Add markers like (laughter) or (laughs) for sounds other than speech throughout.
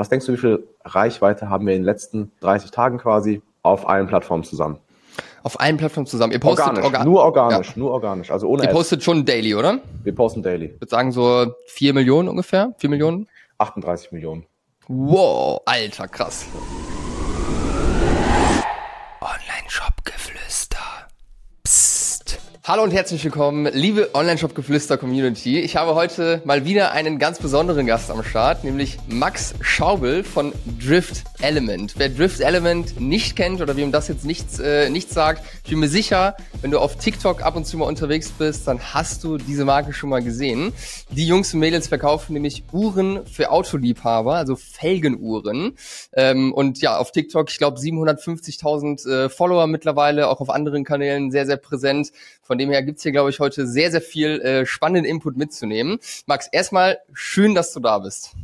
Was denkst du, wie viel Reichweite haben wir in den letzten 30 Tagen quasi auf allen Plattformen zusammen? Auf allen Plattformen zusammen. Ihr postet organisch, orga nur organisch, ja. nur organisch, also ohne Ihr postet schon daily, oder? Wir posten daily. Ich würde sagen so 4 Millionen ungefähr, 4 Millionen? 38 Millionen. Wow, alter, krass. Online-Shop-Geflüster. Hallo und herzlich willkommen, liebe Online-Shop-Geflüster-Community. Ich habe heute mal wieder einen ganz besonderen Gast am Start, nämlich Max Schaubel von Drift Element. Wer Drift Element nicht kennt oder wem das jetzt nichts, äh, nichts sagt, ich bin mir sicher, wenn du auf TikTok ab und zu mal unterwegs bist, dann hast du diese Marke schon mal gesehen. Die Jungs und Mädels verkaufen nämlich Uhren für Autoliebhaber, also Felgenuhren. Ähm, und ja, auf TikTok, ich glaube, 750.000 äh, Follower mittlerweile, auch auf anderen Kanälen sehr, sehr präsent. Von dem her gibt's hier, glaube ich, heute sehr, sehr viel äh, spannenden Input mitzunehmen. Max, erstmal schön, dass du da bist.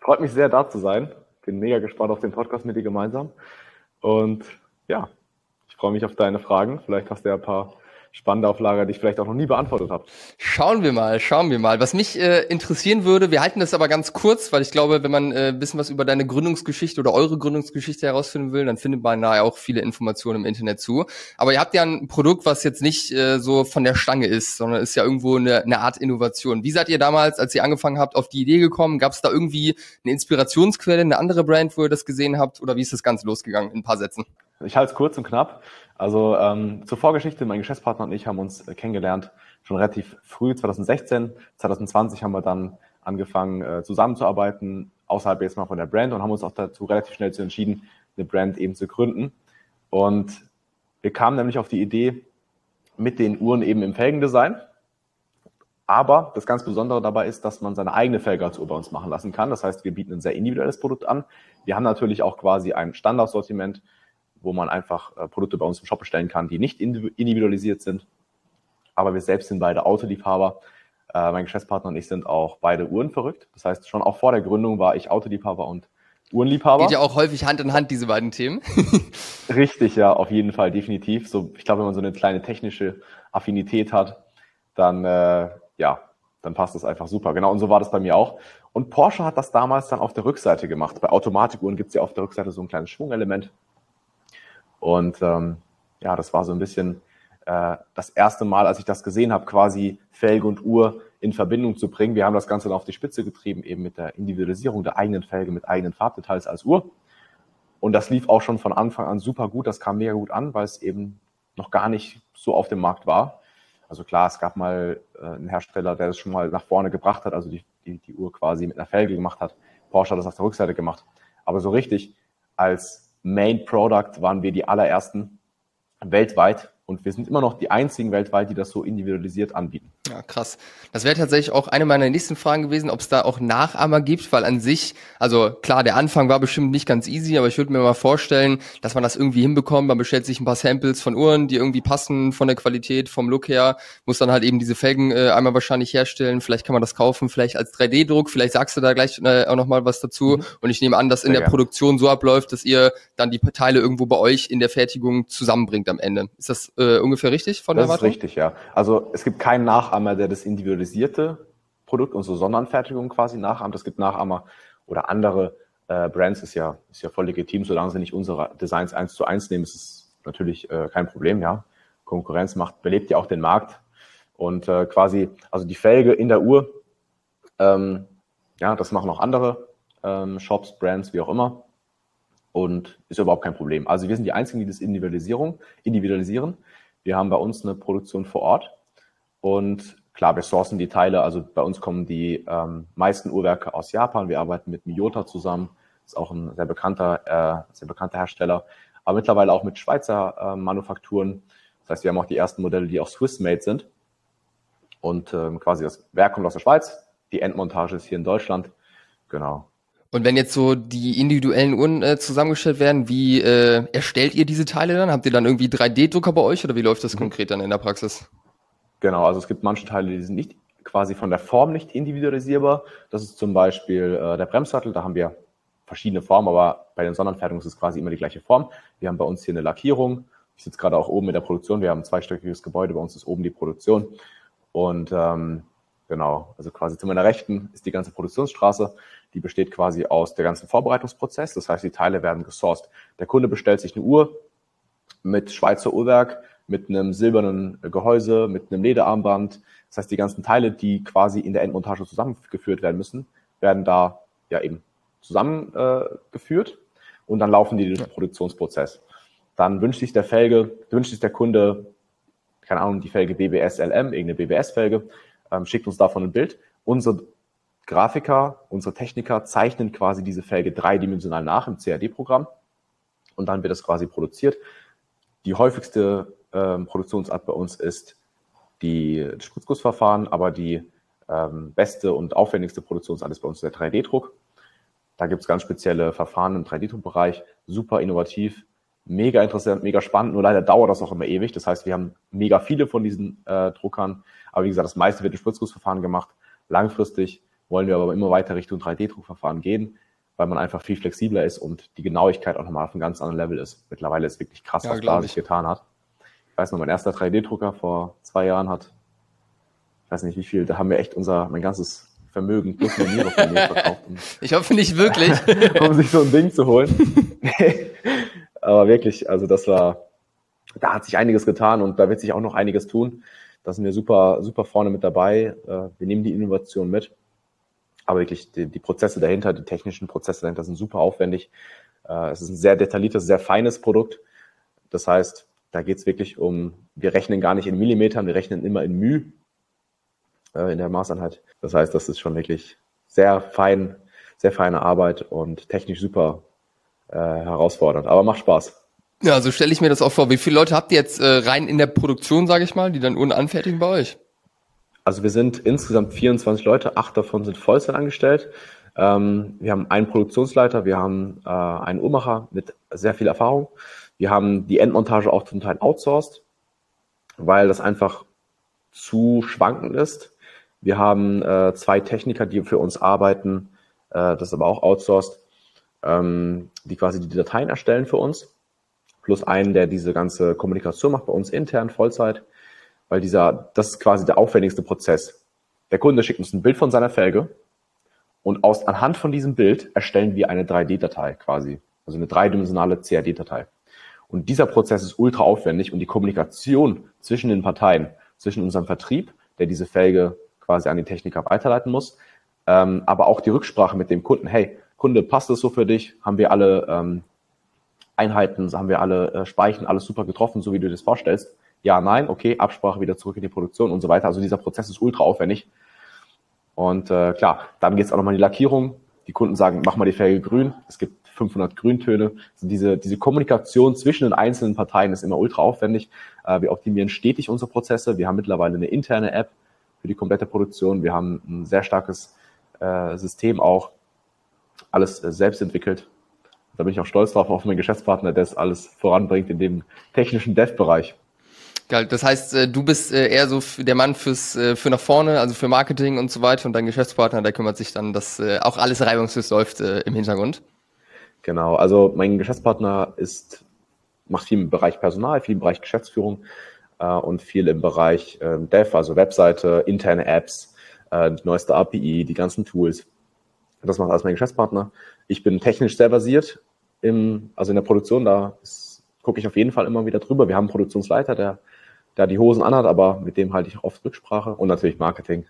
Freut mich sehr, da zu sein. Bin mega gespannt auf den Podcast mit dir gemeinsam. Und ja, ich freue mich auf deine Fragen. Vielleicht hast du ja ein paar spannende auf Lager, die ich vielleicht auch noch nie beantwortet habe. Schauen wir mal, schauen wir mal. Was mich äh, interessieren würde, wir halten das aber ganz kurz, weil ich glaube, wenn man äh, ein bisschen was über deine Gründungsgeschichte oder eure Gründungsgeschichte herausfinden will, dann findet man da ja auch viele Informationen im Internet zu. Aber ihr habt ja ein Produkt, was jetzt nicht äh, so von der Stange ist, sondern ist ja irgendwo eine, eine Art Innovation. Wie seid ihr damals, als ihr angefangen habt, auf die Idee gekommen? Gab es da irgendwie eine Inspirationsquelle, eine andere Brand, wo ihr das gesehen habt? Oder wie ist das Ganze losgegangen in ein paar Sätzen? Ich halte es kurz und knapp. Also ähm, zur Vorgeschichte, mein Geschäftspartner und ich haben uns äh, kennengelernt schon relativ früh, 2016. 2020 haben wir dann angefangen äh, zusammenzuarbeiten, außerhalb jetzt mal von der Brand und haben uns auch dazu relativ schnell zu entschieden, eine Brand eben zu gründen. Und wir kamen nämlich auf die Idee mit den Uhren eben im Felgendesign. Aber das ganz Besondere dabei ist, dass man seine eigene Felge als Uhr bei uns machen lassen kann. Das heißt, wir bieten ein sehr individuelles Produkt an. Wir haben natürlich auch quasi ein Standardsortiment, wo man einfach äh, Produkte bei uns im Shop bestellen kann, die nicht individualisiert sind. Aber wir selbst sind beide Autoliebhaber. Äh, mein Geschäftspartner und ich sind auch beide Uhren verrückt. Das heißt, schon auch vor der Gründung war ich Autoliebhaber und Uhrenliebhaber. Geht ja auch häufig Hand in Hand, diese beiden Themen. (laughs) (laughs) Richtig, ja, auf jeden Fall, definitiv. So, ich glaube, wenn man so eine kleine technische Affinität hat, dann, äh, ja, dann passt das einfach super. Genau, und so war das bei mir auch. Und Porsche hat das damals dann auf der Rückseite gemacht. Bei Automatikuhren gibt es ja auf der Rückseite so ein kleines Schwungelement. Und ähm, ja, das war so ein bisschen äh, das erste Mal, als ich das gesehen habe, quasi Felge und Uhr in Verbindung zu bringen. Wir haben das Ganze dann auf die Spitze getrieben, eben mit der Individualisierung der eigenen Felge mit eigenen Farbdetails als Uhr. Und das lief auch schon von Anfang an super gut. Das kam mega gut an, weil es eben noch gar nicht so auf dem Markt war. Also klar, es gab mal äh, einen Hersteller, der das schon mal nach vorne gebracht hat, also die, die, die Uhr quasi mit einer Felge gemacht hat. Porsche hat das auf der Rückseite gemacht. Aber so richtig als Main Product waren wir die allerersten weltweit und wir sind immer noch die einzigen weltweit, die das so individualisiert anbieten. Ja, krass. Das wäre tatsächlich auch eine meiner nächsten Fragen gewesen, ob es da auch Nachahmer gibt, weil an sich, also klar, der Anfang war bestimmt nicht ganz easy, aber ich würde mir mal vorstellen, dass man das irgendwie hinbekommt. Man bestellt sich ein paar Samples von Uhren, die irgendwie passen von der Qualität, vom Look her, muss dann halt eben diese Felgen äh, einmal wahrscheinlich herstellen. Vielleicht kann man das kaufen, vielleicht als 3D-Druck. Vielleicht sagst du da gleich äh, auch nochmal was dazu. Mhm. Und ich nehme an, dass in Sehr der gern. Produktion so abläuft, dass ihr dann die Teile irgendwo bei euch in der Fertigung zusammenbringt am Ende. Ist das äh, ungefähr richtig von das der Erwartung? Das ist richtig, ja. Also es gibt keinen Nachahmer, der das individualisierte Produkt, unsere Sonderanfertigung quasi nachahmt. Es gibt Nachahmer oder andere äh, Brands, ist ja, ist ja voll legitim, solange sie nicht unsere Designs eins zu eins nehmen, ist es natürlich äh, kein Problem, ja. Konkurrenz macht, belebt ja auch den Markt. Und äh, quasi, also die Felge in der Uhr, ähm, ja, das machen auch andere ähm, Shops, Brands, wie auch immer und ist überhaupt kein Problem. Also wir sind die Einzigen, die das Individualisierung, individualisieren. Wir haben bei uns eine Produktion vor Ort und klar, wir sourcen die Teile. Also bei uns kommen die ähm, meisten Uhrwerke aus Japan. Wir arbeiten mit Miyota zusammen. ist auch ein sehr bekannter, äh, sehr bekannter Hersteller. Aber mittlerweile auch mit Schweizer äh, Manufakturen. Das heißt, wir haben auch die ersten Modelle, die auch Swiss-made sind. Und ähm, quasi das Werk kommt aus der Schweiz. Die Endmontage ist hier in Deutschland. Genau. Und wenn jetzt so die individuellen Uhren äh, zusammengestellt werden, wie äh, erstellt ihr diese Teile dann? Habt ihr dann irgendwie 3D-Drucker bei euch oder wie läuft das mhm. konkret dann in der Praxis? Genau, also es gibt manche Teile, die sind nicht quasi von der Form nicht individualisierbar. Das ist zum Beispiel äh, der Bremssattel, da haben wir verschiedene Formen, aber bei den Sonderanfertigungen ist es quasi immer die gleiche Form. Wir haben bei uns hier eine Lackierung. Ich sitze gerade auch oben in der Produktion. Wir haben ein zweistöckiges Gebäude, bei uns ist oben die Produktion. Und ähm, genau, also quasi zu meiner Rechten ist die ganze Produktionsstraße die besteht quasi aus der ganzen Vorbereitungsprozess. Das heißt, die Teile werden gesourced. Der Kunde bestellt sich eine Uhr mit Schweizer Uhrwerk, mit einem silbernen Gehäuse, mit einem Lederarmband. Das heißt, die ganzen Teile, die quasi in der Endmontage zusammengeführt werden müssen, werden da ja eben zusammengeführt äh, und dann laufen die durch den Produktionsprozess. Dann wünscht sich der Felge, wünscht sich der Kunde, keine Ahnung, die Felge BBS LM, irgendeine BBS-Felge, ähm, schickt uns davon ein Bild. Unsere Grafiker, unsere Techniker zeichnen quasi diese Felge dreidimensional nach im CAD-Programm und dann wird das quasi produziert. Die häufigste ähm, Produktionsart bei uns ist die Spritzgussverfahren, aber die ähm, beste und aufwendigste Produktionsart ist bei uns der 3D-Druck. Da gibt es ganz spezielle Verfahren im 3D-Druckbereich, super innovativ, mega interessant, mega spannend. Nur leider dauert das auch immer ewig. Das heißt, wir haben mega viele von diesen äh, Druckern. Aber wie gesagt, das meiste wird im Spritzgussverfahren gemacht. Langfristig wollen wir aber immer weiter Richtung 3D-Druckverfahren gehen, weil man einfach viel flexibler ist und die Genauigkeit auch nochmal auf einem ganz anderen Level ist. Mittlerweile ist wirklich krass, ja, was da sich getan hat. Ich weiß noch, mein erster 3D-Drucker vor zwei Jahren hat, ich weiß nicht wie viel, da haben wir echt unser, mein ganzes Vermögen plus Maniere von mir (laughs) verkauft. ich hoffe nicht wirklich. (laughs) um sich so ein Ding zu holen. (laughs) Aber wirklich, also das war, da hat sich einiges getan und da wird sich auch noch einiges tun. Da sind wir super, super vorne mit dabei. Äh, wir nehmen die Innovation mit. Aber wirklich die, die Prozesse dahinter, die technischen Prozesse dahinter sind super aufwendig. Äh, es ist ein sehr detailliertes, sehr feines Produkt. Das heißt, da geht es wirklich um, wir rechnen gar nicht in Millimetern, wir rechnen immer in μ äh, in der Maßeinheit. Das heißt, das ist schon wirklich sehr fein, sehr feine Arbeit und technisch super äh, herausfordernd, aber macht Spaß. Ja, so stelle ich mir das auch vor. Wie viele Leute habt ihr jetzt äh, rein in der Produktion, sage ich mal, die dann Uhren anfertigen bei euch? Also wir sind insgesamt 24 Leute, acht davon sind Vollzeit angestellt. Ähm, wir haben einen Produktionsleiter, wir haben äh, einen Uhrmacher mit sehr viel Erfahrung. Wir haben die Endmontage auch zum Teil outsourced, weil das einfach zu schwankend ist. Wir haben äh, zwei Techniker, die für uns arbeiten, äh, das ist aber auch outsourced, ähm, die quasi die Dateien erstellen für uns, plus einen, der diese ganze Kommunikation macht bei uns intern, Vollzeit, weil dieser, das ist quasi der aufwendigste Prozess. Der Kunde schickt uns ein Bild von seiner Felge und aus, anhand von diesem Bild erstellen wir eine 3D-Datei quasi, also eine dreidimensionale CAD-Datei. Und dieser Prozess ist ultra aufwendig und die Kommunikation zwischen den Parteien, zwischen unserem Vertrieb, der diese Felge quasi an die Techniker weiterleiten muss. Ähm, aber auch die Rücksprache mit dem Kunden, hey, Kunde, passt das so für dich? Haben wir alle ähm, Einheiten, haben wir alle äh, Speichen, alles super getroffen, so wie du dir das vorstellst? Ja, nein, okay, Absprache wieder zurück in die Produktion und so weiter. Also dieser Prozess ist ultra aufwendig. Und äh, klar, dann geht es auch nochmal in die Lackierung. Die Kunden sagen, mach mal die Felge grün. Es gibt 500 Grüntöne. Also diese, diese Kommunikation zwischen den einzelnen Parteien ist immer ultra aufwendig. Äh, wir optimieren stetig unsere Prozesse. Wir haben mittlerweile eine interne App, für die komplette Produktion. Wir haben ein sehr starkes äh, System auch, alles äh, selbst entwickelt. Da bin ich auch stolz drauf, auf meinen Geschäftspartner, der das alles voranbringt in dem technischen Dev-Bereich. Geil. Das heißt, du bist eher so der Mann fürs für nach vorne, also für Marketing und so weiter, und dein Geschäftspartner, der kümmert sich dann, dass auch alles reibungslos läuft im Hintergrund. Genau. Also mein Geschäftspartner ist macht viel im Bereich Personal, viel im Bereich Geschäftsführung äh, und viel im Bereich äh, Dev, also Webseite, interne Apps, äh, die neueste API, die ganzen Tools. Das macht alles mein Geschäftspartner. Ich bin technisch sehr basiert, im, also in der Produktion, da gucke ich auf jeden Fall immer wieder drüber. Wir haben einen Produktionsleiter, der, der die Hosen anhat, aber mit dem halte ich oft Rücksprache und natürlich Marketing.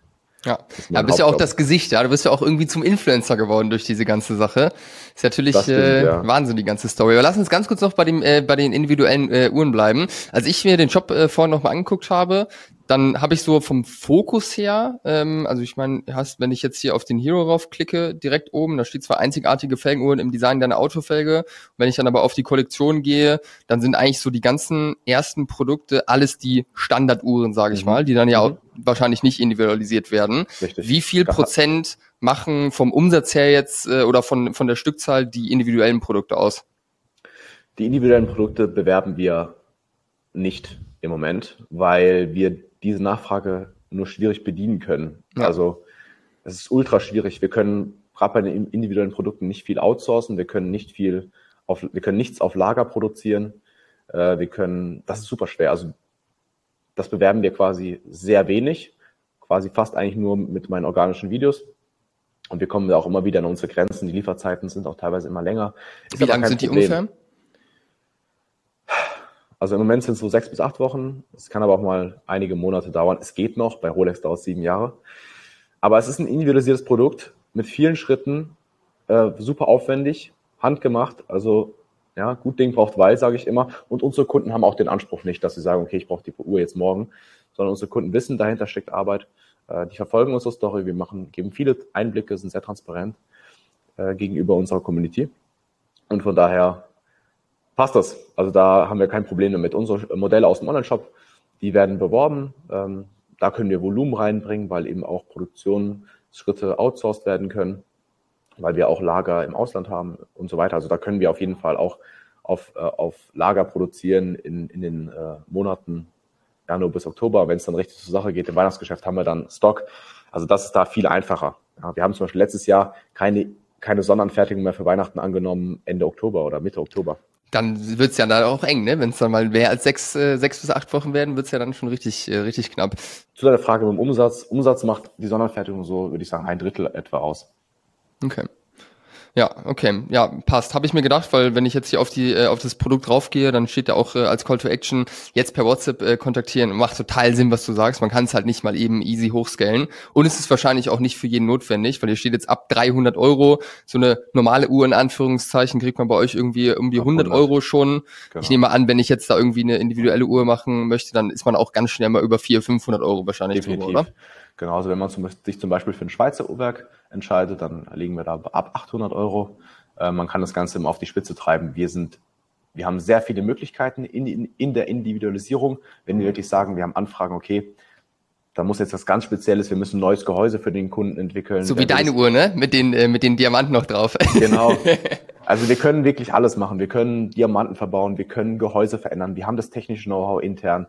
Ja, ja bist ja auch das Gesicht, ja. Du bist ja auch irgendwie zum Influencer geworden durch diese ganze Sache. Ist natürlich stimmt, äh, ja. Wahnsinn, die ganze Story. Aber lass uns ganz kurz noch bei dem, äh, bei den individuellen äh, Uhren bleiben. Als ich mir den Shop äh, vorhin nochmal angeguckt habe, dann habe ich so vom Fokus her, ähm, also ich meine, hast, wenn ich jetzt hier auf den Hero raufklicke, direkt oben, da steht zwar einzigartige Felgenuhren im Design deiner Autofelge. Wenn ich dann aber auf die Kollektion gehe, dann sind eigentlich so die ganzen ersten Produkte alles die Standarduhren, sage ich mhm. mal, die dann ja mhm. auch wahrscheinlich nicht individualisiert werden. Richtig. Wie viel Prozent machen vom Umsatz her jetzt äh, oder von, von der Stückzahl die individuellen Produkte aus? Die individuellen Produkte bewerben wir nicht im Moment, weil wir diese Nachfrage nur schwierig bedienen können. Ja. Also es ist ultra schwierig. Wir können gerade bei den individuellen Produkten nicht viel outsourcen. Wir können nicht viel auf, wir können nichts auf Lager produzieren. Äh, wir können, das ist super schwer. Also das bewerben wir quasi sehr wenig, quasi fast eigentlich nur mit meinen organischen Videos. Und wir kommen auch immer wieder an unsere Grenzen. Die Lieferzeiten sind auch teilweise immer länger. Ist Wie lange sind die ungefähr? Also im Moment sind es so sechs bis acht Wochen. Es kann aber auch mal einige Monate dauern. Es geht noch. Bei Rolex dauert es sieben Jahre. Aber es ist ein individualisiertes Produkt mit vielen Schritten, äh, super aufwendig, handgemacht. Also ja, gut Ding braucht Weil, sage ich immer. Und unsere Kunden haben auch den Anspruch nicht, dass sie sagen, okay, ich brauche die Uhr jetzt morgen, sondern unsere Kunden wissen, dahinter steckt Arbeit. Äh, die verfolgen unsere Story. Wir machen, geben viele Einblicke, sind sehr transparent äh, gegenüber unserer Community. Und von daher passt das. Also da haben wir kein Problem damit. Unsere Modelle aus dem Online-Shop, die werden beworben. Ähm, da können wir Volumen reinbringen, weil eben auch Produktionsschritte outsourced werden können, weil wir auch Lager im Ausland haben und so weiter. Also da können wir auf jeden Fall auch auf, äh, auf Lager produzieren in, in den äh, Monaten Januar bis Oktober. Wenn es dann richtig zur Sache geht, im Weihnachtsgeschäft haben wir dann Stock. Also das ist da viel einfacher. Ja, wir haben zum Beispiel letztes Jahr keine, keine Sonderanfertigung mehr für Weihnachten angenommen, Ende Oktober oder Mitte Oktober dann wird's ja da auch eng, ne? Wenn es dann mal mehr als sechs, äh, sechs bis acht Wochen werden, wird's ja dann schon richtig, äh, richtig knapp. Zu deiner Frage mit dem Umsatz. Umsatz macht die Sonderfertigung so, würde ich sagen, ein Drittel etwa aus. Okay. Ja, okay, ja, passt. Habe ich mir gedacht, weil wenn ich jetzt hier auf die äh, auf das Produkt draufgehe, dann steht ja auch äh, als Call to Action jetzt per WhatsApp äh, kontaktieren. Macht total Sinn, was du sagst. Man kann es halt nicht mal eben easy hochscalen und es ist wahrscheinlich auch nicht für jeden notwendig, weil hier steht jetzt ab 300 Euro so eine normale Uhr in Anführungszeichen kriegt man bei euch irgendwie um die 100 Euro schon. Genau. Ich nehme an, wenn ich jetzt da irgendwie eine individuelle Uhr machen möchte, dann ist man auch ganz schnell mal über 400, 500 Euro wahrscheinlich Definitiv. drüber, oder? Genau, also wenn man zum, sich zum Beispiel für ein Schweizer Uhrwerk entscheidet, dann liegen wir da ab 800 Euro. Äh, man kann das Ganze immer auf die Spitze treiben. Wir sind, wir haben sehr viele Möglichkeiten in, in, in der Individualisierung. Wenn wir wirklich sagen, wir haben Anfragen, okay, da muss jetzt was ganz Spezielles, wir müssen ein neues Gehäuse für den Kunden entwickeln. So wie deine Uhr, ne? Mit den, äh, mit den Diamanten noch drauf. Genau. (laughs) Also wir können wirklich alles machen. Wir können Diamanten verbauen, wir können Gehäuse verändern. Wir haben das technische Know-how intern.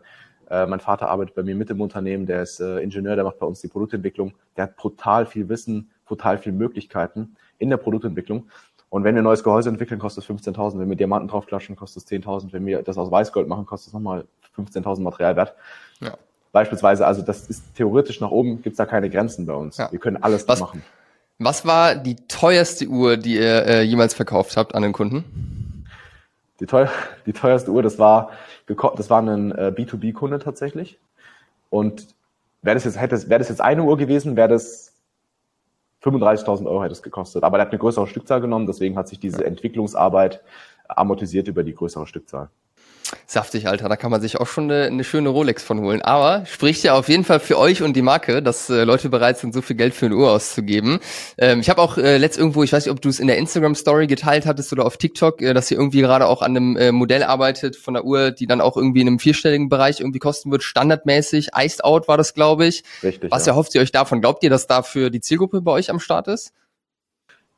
Äh, mein Vater arbeitet bei mir mit im Unternehmen, der ist äh, Ingenieur, der macht bei uns die Produktentwicklung. Der hat brutal viel Wissen, brutal viele Möglichkeiten in der Produktentwicklung. Und wenn wir ein neues Gehäuse entwickeln, kostet es 15.000. Wenn wir Diamanten draufklatschen, kostet es 10.000. Wenn wir das aus Weißgold machen, kostet es nochmal 15.000 Materialwert. Ja. Beispielsweise, also das ist theoretisch nach oben, gibt's da keine Grenzen bei uns. Ja. Wir können alles was, machen. Was war die teuerste Uhr, die ihr äh, jemals verkauft habt an den Kunden? Die, teuer, die teuerste Uhr, das war das war ein äh, B2B-Kunde tatsächlich. Und wäre das jetzt, hätte, wäre das jetzt eine Uhr gewesen, wäre das 35.000 Euro hätte es gekostet. Aber der hat eine größere Stückzahl genommen, deswegen hat sich diese Entwicklungsarbeit amortisiert über die größere Stückzahl. Saftig, Alter. Da kann man sich auch schon eine, eine, schöne Rolex von holen. Aber spricht ja auf jeden Fall für euch und die Marke, dass äh, Leute bereit sind, so viel Geld für eine Uhr auszugeben. Ähm, ich habe auch äh, letzt irgendwo, ich weiß nicht, ob du es in der Instagram-Story geteilt hattest oder auf TikTok, äh, dass ihr irgendwie gerade auch an einem äh, Modell arbeitet von der Uhr, die dann auch irgendwie in einem vierstelligen Bereich irgendwie kosten wird, standardmäßig. Iced Out war das, glaube ich. Richtig. Was ja. erhofft ihr euch davon? Glaubt ihr, dass dafür die Zielgruppe bei euch am Start ist?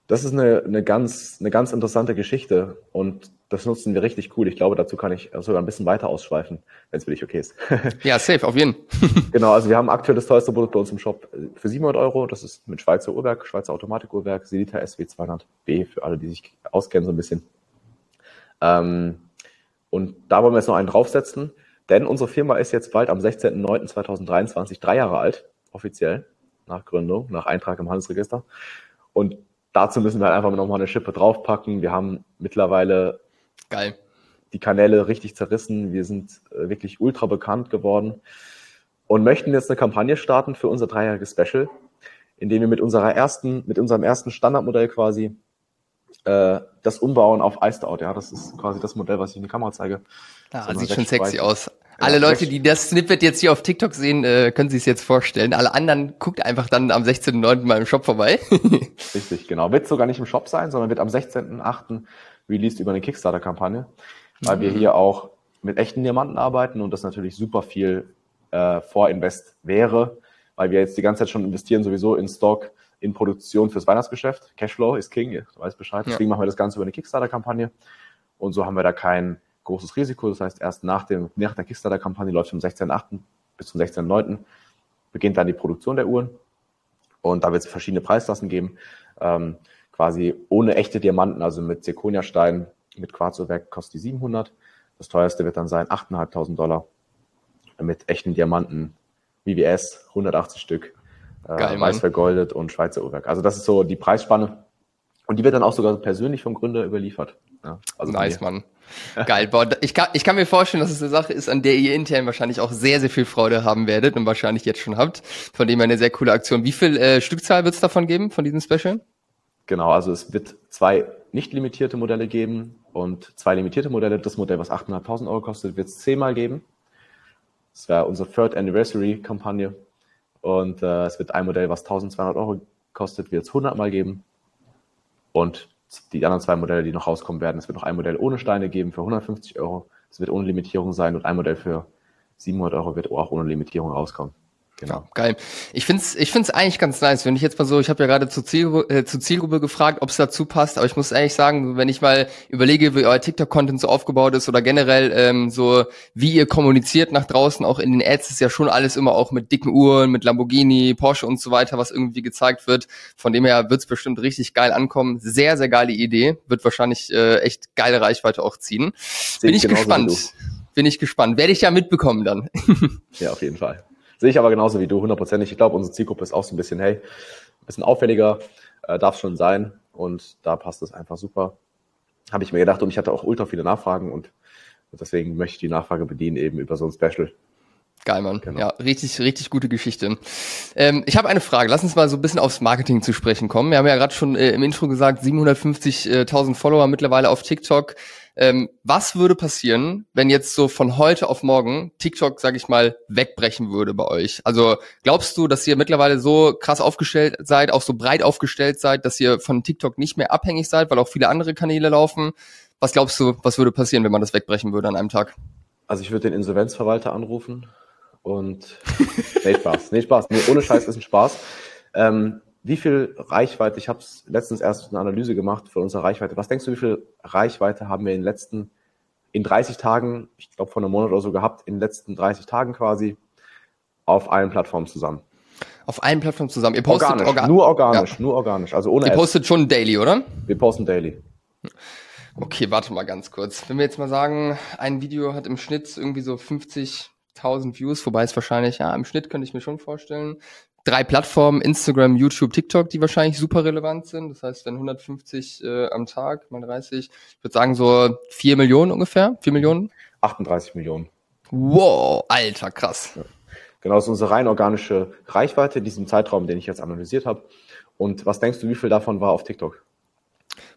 Das ist eine, eine, ganz, eine ganz interessante Geschichte und das nutzen wir richtig cool. Ich glaube, dazu kann ich sogar ein bisschen weiter ausschweifen, wenn es für dich okay ist. (laughs) ja, safe, auf jeden. (laughs) genau, also wir haben aktuell das teuerste Produkt bei uns im Shop für 700 Euro. Das ist mit Schweizer Uhrwerk, Schweizer Automatikuhrwerk, Selita SW200B für alle, die sich auskennen so ein bisschen. Ähm, und da wollen wir jetzt noch einen draufsetzen, denn unsere Firma ist jetzt bald am 16.09.2023 drei Jahre alt, offiziell, nach Gründung, nach Eintrag im Handelsregister. Und dazu müssen wir halt einfach nochmal eine Schippe draufpacken. Wir haben mittlerweile Geil. Die Kanäle richtig zerrissen. Wir sind äh, wirklich ultra bekannt geworden und möchten jetzt eine Kampagne starten für unser dreijähriges Special, in dem wir mit unserer ersten, mit unserem ersten Standardmodell quasi äh, das umbauen auf Iced Out. Ja, das ist quasi das Modell, was ich in die Kamera zeige. Ja, sieht schon sexy aus. Alle Leute, die das Snippet jetzt hier auf TikTok sehen, äh, können sich es jetzt vorstellen. Alle anderen guckt einfach dann am 16.09. mal im Shop vorbei. (laughs) Richtig, genau. Wird sogar nicht im Shop sein, sondern wird am 16.08 released über eine Kickstarter-Kampagne, weil mhm. wir hier auch mit echten Diamanten arbeiten und das natürlich super viel äh, Vorinvest wäre, weil wir jetzt die ganze Zeit schon investieren sowieso in Stock, in Produktion fürs Weihnachtsgeschäft. Cashflow ist King, ihr weißt Bescheid. Deswegen ja. machen wir das Ganze über eine Kickstarter-Kampagne und so haben wir da kein großes Risiko. Das heißt, erst nach, dem, nach der Kickstarter-Kampagne läuft vom 16.8. bis zum 16.9. beginnt dann die Produktion der Uhren und da wird es verschiedene Preisklassen geben. Ähm, quasi ohne echte Diamanten, also mit Zirconiastein, mit Quarzowerk kostet die 700. Das teuerste wird dann sein 8.500 Dollar. Mit echten Diamanten, VVS, 180 Stück, äh, weiß vergoldet und Schweizer Uhrwerk. Also das ist so die Preisspanne. Und die wird dann auch sogar persönlich vom Gründer überliefert. Ja, also nice, Mann. Geil. Boah, ich, kann, ich kann mir vorstellen, dass es eine Sache ist, an der ihr intern wahrscheinlich auch sehr, sehr viel Freude haben werdet und wahrscheinlich jetzt schon habt. Von dem her eine sehr coole Aktion. Wie viel äh, Stückzahl wird es davon geben, von diesem Special? Genau, also es wird zwei nicht limitierte Modelle geben und zwei limitierte Modelle. Das Modell, was 8.500 Euro kostet, wird es zehnmal geben. Das wäre unsere Third Anniversary Kampagne. Und äh, es wird ein Modell, was 1200 Euro kostet, wird es 100 Mal geben. Und die anderen zwei Modelle, die noch rauskommen werden, es wird noch ein Modell ohne Steine geben für 150 Euro. Es wird ohne Limitierung sein und ein Modell für 700 Euro wird auch ohne Limitierung rauskommen. Genau. Ja, geil. Ich find's, ich find's eigentlich ganz nice, wenn ich jetzt mal so, ich habe ja gerade zur, Zielgruppe, äh, zur Zielgruppe gefragt, ob es dazu passt, aber ich muss ehrlich sagen, wenn ich mal überlege, wie euer TikTok-Content so aufgebaut ist oder generell ähm, so, wie ihr kommuniziert nach draußen, auch in den Ads ist ja schon alles immer auch mit dicken Uhren, mit Lamborghini, Porsche und so weiter, was irgendwie gezeigt wird. Von dem her wird's bestimmt richtig geil ankommen. Sehr, sehr geile Idee. Wird wahrscheinlich äh, echt geile Reichweite auch ziehen. Bin ich gespannt. Bin ich gespannt. Werde ich ja mitbekommen dann. ja, auf jeden Fall. Sehe ich aber genauso wie du, hundertprozentig. Ich glaube, unsere Zielgruppe ist auch so ein bisschen, hey, ein bisschen auffälliger, äh, darf schon sein. Und da passt es einfach super. Habe ich mir gedacht und ich hatte auch ultra viele Nachfragen und deswegen möchte ich die Nachfrage bedienen eben über so ein Special. Geil, Mann. Genau. Ja, richtig, richtig gute Geschichte. Ähm, ich habe eine Frage. Lass uns mal so ein bisschen aufs Marketing zu sprechen kommen. Wir haben ja gerade schon äh, im Intro gesagt, 750.000 Follower mittlerweile auf TikTok. Ähm, was würde passieren, wenn jetzt so von heute auf morgen TikTok, sage ich mal, wegbrechen würde bei euch? Also glaubst du, dass ihr mittlerweile so krass aufgestellt seid, auch so breit aufgestellt seid, dass ihr von TikTok nicht mehr abhängig seid, weil auch viele andere Kanäle laufen? Was glaubst du, was würde passieren, wenn man das wegbrechen würde an einem Tag? Also ich würde den Insolvenzverwalter anrufen und nee, Spaß. Nee, Spaß. Nee, ohne Scheiß ist ein Spaß. Ähm, wie viel Reichweite, ich habe es letztens erst eine Analyse gemacht für unsere Reichweite. Was denkst du, wie viel Reichweite haben wir in den letzten, in 30 Tagen, ich glaube vor einem Monat oder so gehabt, in den letzten 30 Tagen quasi auf allen Plattformen zusammen? Auf allen Plattformen zusammen. Ihr postet organisch, orga nur organisch, ja. nur organisch. Also ohne Ihr postet Ads. schon daily, oder? Wir posten daily. Okay, warte mal ganz kurz. Wenn wir jetzt mal sagen, ein Video hat im Schnitt irgendwie so 50.000 Views, wobei es wahrscheinlich, ja, im Schnitt könnte ich mir schon vorstellen, drei Plattformen, Instagram, YouTube, TikTok, die wahrscheinlich super relevant sind. Das heißt, wenn 150 äh, am Tag mal 30, ich würde sagen so vier Millionen ungefähr, vier Millionen? 38 Millionen. Wow, alter, krass. Ja. Genau, das ist unsere rein organische Reichweite in diesem Zeitraum, den ich jetzt analysiert habe. Und was denkst du, wie viel davon war auf TikTok?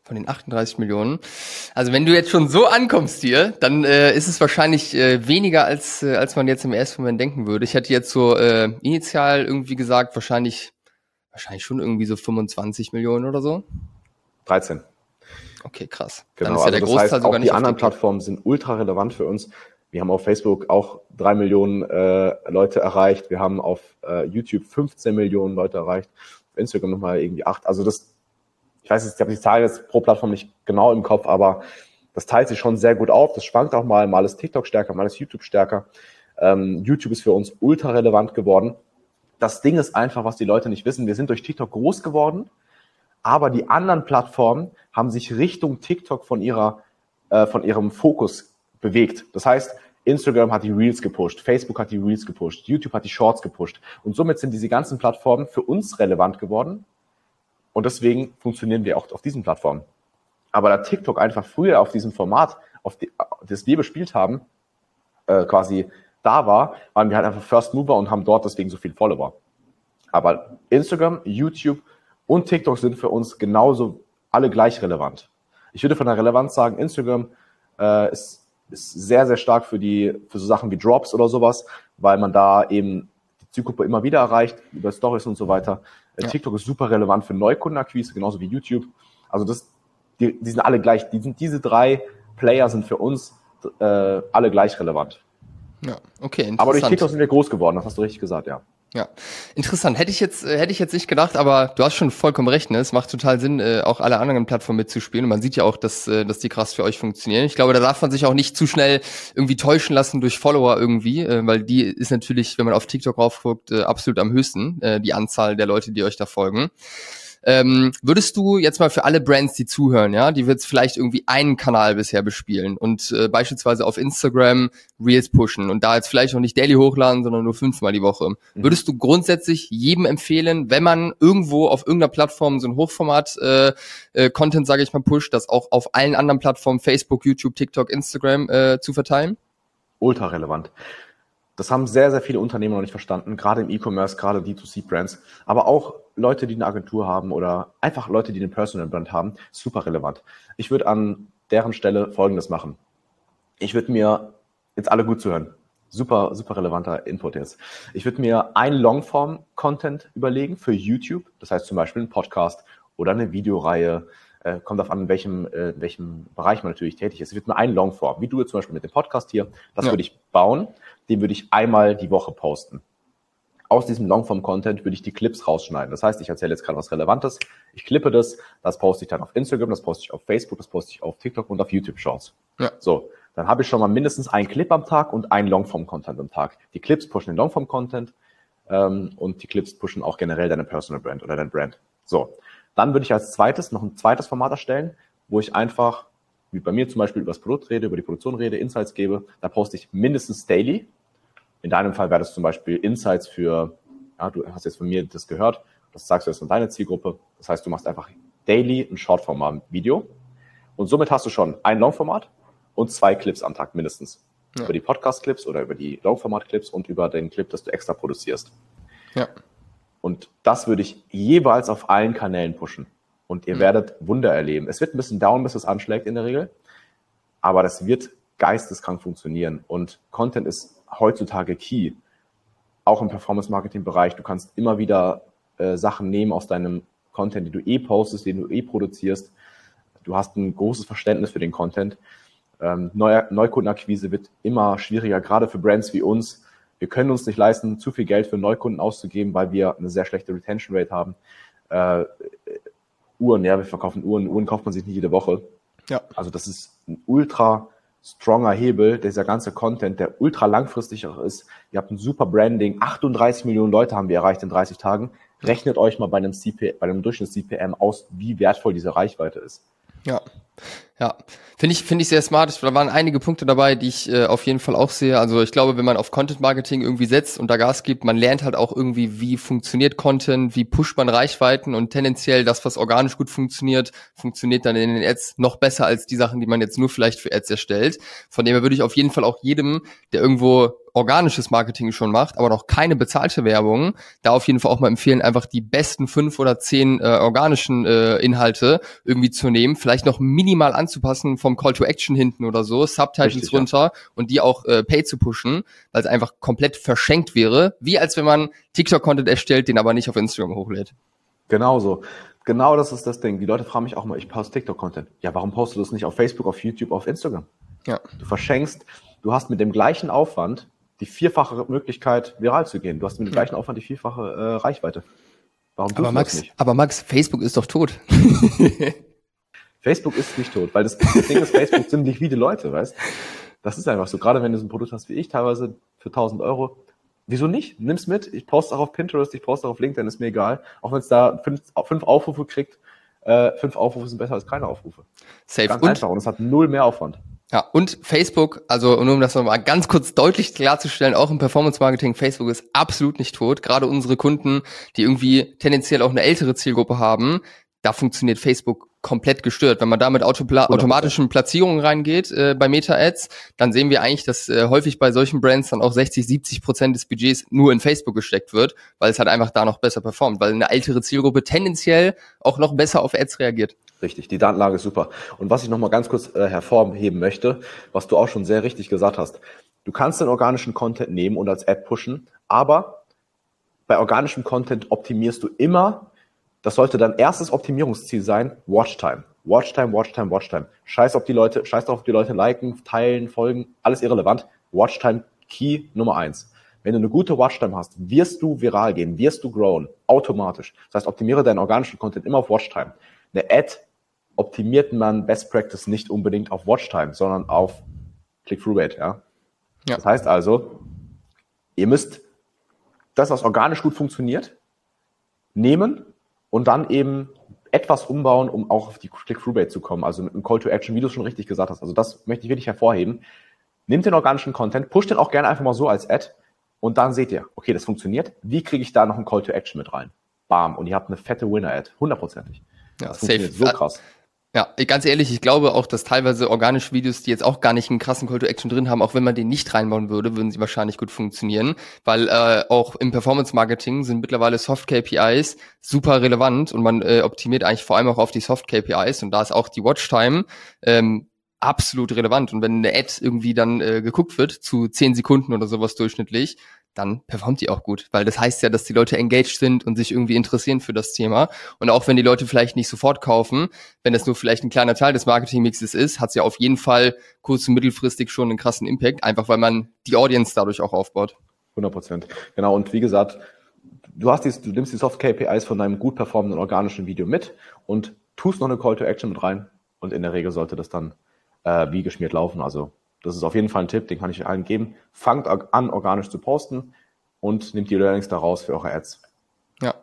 Von den 38 Millionen. Also wenn du jetzt schon so ankommst hier, dann äh, ist es wahrscheinlich äh, weniger als äh, als man jetzt im ersten Moment denken würde. Ich hätte jetzt so äh, initial irgendwie gesagt, wahrscheinlich wahrscheinlich schon irgendwie so 25 Millionen oder so. 13. Okay, krass. Genau, dann ist ja also der Großteil das heißt, sogar auch die anderen Plattformen sind ultra relevant für uns. Wir haben auf Facebook auch drei Millionen äh, Leute erreicht. Wir haben auf äh, YouTube 15 Millionen Leute erreicht. Auf Instagram nochmal irgendwie acht. Also das ich weiß jetzt, ich habe die Zahl jetzt pro Plattform nicht genau im Kopf, aber das teilt sich schon sehr gut auf. Das schwankt auch mal, mal ist TikTok stärker, mal ist YouTube stärker. Ähm, YouTube ist für uns ultra relevant geworden. Das Ding ist einfach, was die Leute nicht wissen. Wir sind durch TikTok groß geworden, aber die anderen Plattformen haben sich Richtung TikTok von ihrer, äh, von ihrem Fokus bewegt. Das heißt, Instagram hat die Reels gepusht, Facebook hat die Reels gepusht, YouTube hat die Shorts gepusht. Und somit sind diese ganzen Plattformen für uns relevant geworden, und deswegen funktionieren wir auch auf diesen Plattformen. Aber da TikTok einfach früher auf diesem Format, auf die, das wir bespielt haben, äh, quasi da war, waren wir halt einfach First Mover und haben dort deswegen so viel Follower. Aber Instagram, YouTube und TikTok sind für uns genauso alle gleich relevant. Ich würde von der Relevanz sagen, Instagram äh, ist, ist sehr, sehr stark für die, für so Sachen wie Drops oder sowas, weil man da eben die Zielgruppe immer wieder erreicht, über Stories und so weiter. Ja. TikTok ist super relevant für Neukundenakquise, genauso wie YouTube. Also das, die, die sind alle gleich, die sind, diese drei Player sind für uns äh, alle gleich relevant. Ja, okay. Aber durch TikTok sind wir groß geworden, das hast du richtig gesagt, ja. Ja, interessant. Hätte ich jetzt äh, hätte ich jetzt nicht gedacht, aber du hast schon vollkommen recht. Ne? Es macht total Sinn, äh, auch alle anderen Plattformen mitzuspielen. Und man sieht ja auch, dass äh, dass die krass für euch funktionieren. Ich glaube, da darf man sich auch nicht zu schnell irgendwie täuschen lassen durch Follower irgendwie, äh, weil die ist natürlich, wenn man auf TikTok raufguckt, äh, absolut am höchsten äh, die Anzahl der Leute, die euch da folgen. Ähm, würdest du jetzt mal für alle Brands, die zuhören, ja, die jetzt vielleicht irgendwie einen Kanal bisher bespielen und äh, beispielsweise auf Instagram Reels pushen und da jetzt vielleicht noch nicht daily hochladen, sondern nur fünfmal die Woche, mhm. würdest du grundsätzlich jedem empfehlen, wenn man irgendwo auf irgendeiner Plattform so ein Hochformat äh, äh, Content, sage ich mal, pusht, das auch auf allen anderen Plattformen Facebook, YouTube, TikTok, Instagram äh, zu verteilen? Ultra relevant. Das haben sehr, sehr viele Unternehmen noch nicht verstanden, gerade im E-Commerce, gerade D2C-Brands, aber auch Leute, die eine Agentur haben oder einfach Leute, die eine Personal Brand haben, super relevant. Ich würde an deren Stelle Folgendes machen. Ich würde mir jetzt alle gut zuhören. Super, super relevanter Input jetzt. Ich würde mir ein Longform-Content überlegen für YouTube. Das heißt zum Beispiel ein Podcast oder eine Videoreihe. Äh, kommt auf an, in welchem, äh, in welchem Bereich man natürlich tätig ist. Ich würde mir ein Longform, wie du jetzt zum Beispiel mit dem Podcast hier, das ja. würde ich bauen den würde ich einmal die Woche posten. Aus diesem Longform-Content würde ich die Clips rausschneiden. Das heißt, ich erzähle jetzt gerade was Relevantes, ich klippe das, das poste ich dann auf Instagram, das poste ich auf Facebook, das poste ich auf TikTok und auf YouTube Shorts. Ja. So, dann habe ich schon mal mindestens einen Clip am Tag und einen Longform-Content am Tag. Die Clips pushen den Longform-Content ähm, und die Clips pushen auch generell deine Personal Brand oder dein Brand. So, dann würde ich als zweites noch ein zweites Format erstellen, wo ich einfach, wie bei mir zum Beispiel, über das Produkt rede, über die Produktion rede, Insights gebe. Da poste ich mindestens daily in deinem Fall wäre das zum Beispiel Insights für, ja, du hast jetzt von mir das gehört, das sagst du jetzt an deine Zielgruppe. Das heißt, du machst einfach daily ein Shortformat-Video und somit hast du schon ein Longformat und zwei Clips am Tag mindestens. Ja. Über die Podcast-Clips oder über die Longformat-Clips und über den Clip, das du extra produzierst. Ja. Und das würde ich jeweils auf allen Kanälen pushen. Und ihr mhm. werdet Wunder erleben. Es wird ein bisschen dauern, bis es anschlägt in der Regel. Aber das wird geisteskrank funktionieren. Und Content ist heutzutage key. Auch im Performance-Marketing-Bereich. Du kannst immer wieder äh, Sachen nehmen aus deinem Content, die du eh postest, den du eh produzierst. Du hast ein großes Verständnis für den Content. Ähm, Neu Neukundenakquise wird immer schwieriger, gerade für Brands wie uns. Wir können uns nicht leisten, zu viel Geld für Neukunden auszugeben, weil wir eine sehr schlechte Retention Rate haben. Äh, Uhren, ja, wir verkaufen Uhren. Uhren kauft man sich nicht jede Woche. Ja. Also das ist ein ultra stronger Hebel, dieser ganze Content, der ultra langfristig auch ist. Ihr habt ein super Branding, 38 Millionen Leute haben wir erreicht in 30 Tagen. Rechnet euch mal bei einem, CP, bei einem Durchschnitts-CPM aus, wie wertvoll diese Reichweite ist. Ja. Ja, finde ich, finde ich sehr smart. Da waren einige Punkte dabei, die ich äh, auf jeden Fall auch sehe. Also ich glaube, wenn man auf Content Marketing irgendwie setzt und da Gas gibt, man lernt halt auch irgendwie, wie funktioniert Content, wie pusht man Reichweiten und tendenziell das, was organisch gut funktioniert, funktioniert dann in den Ads noch besser als die Sachen, die man jetzt nur vielleicht für Ads erstellt. Von dem her würde ich auf jeden Fall auch jedem, der irgendwo organisches Marketing schon macht, aber noch keine bezahlte Werbung, da auf jeden Fall auch mal empfehlen, einfach die besten fünf oder zehn äh, organischen äh, Inhalte irgendwie zu nehmen, vielleicht noch minimal anzupassen vom Call to Action hinten oder so, Subtitles Richtig, runter ja. und die auch äh, Pay zu pushen, weil es einfach komplett verschenkt wäre, wie als wenn man TikTok-Content erstellt, den aber nicht auf Instagram hochlädt. Genauso. Genau das ist das Ding. Die Leute fragen mich auch mal, ich poste TikTok-Content. Ja, warum postest du das nicht auf Facebook, auf YouTube, auf Instagram? Ja. Du verschenkst, du hast mit dem gleichen Aufwand die vierfache Möglichkeit, viral zu gehen. Du hast mit dem gleichen Aufwand die vierfache äh, Reichweite. Warum aber Max, das nicht? aber Max, Facebook ist doch tot. (laughs) Facebook ist nicht tot, weil das, das Ding ist, Facebook sind liquide Leute, weißt Das ist einfach so. Gerade wenn du so ein Produkt hast wie ich, teilweise für 1000 Euro. Wieso nicht? Nimm's mit. Ich poste auch auf Pinterest, ich poste auch auf LinkedIn, ist mir egal. Auch wenn es da fünf, fünf Aufrufe kriegt, äh, fünf Aufrufe sind besser als keine Aufrufe. Safe. Ganz und, einfach. Und es hat null mehr Aufwand. Ja, und Facebook, also nur um das nochmal ganz kurz deutlich klarzustellen, auch im Performance-Marketing, Facebook ist absolut nicht tot. Gerade unsere Kunden, die irgendwie tendenziell auch eine ältere Zielgruppe haben, da funktioniert Facebook komplett gestört. Wenn man da mit Autopla automatischen Platzierungen reingeht äh, bei Meta-Ads, dann sehen wir eigentlich, dass äh, häufig bei solchen Brands dann auch 60, 70 Prozent des Budgets nur in Facebook gesteckt wird, weil es halt einfach da noch besser performt, weil eine ältere Zielgruppe tendenziell auch noch besser auf Ads reagiert. Richtig, die Datenlage ist super. Und was ich nochmal ganz kurz äh, hervorheben möchte, was du auch schon sehr richtig gesagt hast, du kannst den organischen Content nehmen und als Ad pushen, aber bei organischem Content optimierst du immer, das sollte dein erstes Optimierungsziel sein, Watchtime. Watchtime, Watchtime, Watchtime. Scheiß auf die Leute, scheiß drauf, ob die Leute liken, teilen, folgen, alles irrelevant. Watchtime, Key Nummer eins. Wenn du eine gute Watchtime hast, wirst du viral gehen, wirst du growen, automatisch. Das heißt, optimiere deinen organischen Content immer auf Watchtime. Eine Ad optimiert man Best Practice nicht unbedingt auf Watchtime, sondern auf Click-Through-Rate. Ja? ja? Das heißt also, ihr müsst das, was organisch gut funktioniert, nehmen und dann eben etwas umbauen, um auch auf die Click-Through-Rate zu kommen. Also mit einem Call to Action, wie du es schon richtig gesagt hast. Also das möchte ich wirklich hervorheben. Nehmt den organischen Content, pusht den auch gerne einfach mal so als Ad und dann seht ihr, okay, das funktioniert. Wie kriege ich da noch einen Call to Action mit rein? Bam. Und ihr habt eine fette Winner-Ad. Hundertprozentig. Ja, das safe. so krass. Ja, ganz ehrlich, ich glaube auch, dass teilweise organische Videos, die jetzt auch gar nicht einen krassen Call to Action drin haben, auch wenn man den nicht reinbauen würde, würden sie wahrscheinlich gut funktionieren, weil äh, auch im Performance Marketing sind mittlerweile Soft KPIs super relevant und man äh, optimiert eigentlich vor allem auch auf die Soft KPIs und da ist auch die Watchtime ähm, absolut relevant. Und wenn eine Ad irgendwie dann äh, geguckt wird zu zehn Sekunden oder sowas durchschnittlich, dann performt die auch gut, weil das heißt ja, dass die Leute engaged sind und sich irgendwie interessieren für das Thema. Und auch wenn die Leute vielleicht nicht sofort kaufen, wenn das nur vielleicht ein kleiner Teil des Marketingmixes ist, hat es ja auf jeden Fall kurz- und mittelfristig schon einen krassen Impact, einfach weil man die Audience dadurch auch aufbaut. 100 Prozent. Genau. Und wie gesagt, du hast die, du nimmst die Soft KPIs von deinem gut performenden organischen Video mit und tust noch eine Call to Action mit rein. Und in der Regel sollte das dann äh, wie geschmiert laufen. Also das ist auf jeden Fall ein Tipp, den kann ich allen geben. Fangt an, organisch zu posten und nehmt die Learnings daraus für eure Ads. Ja.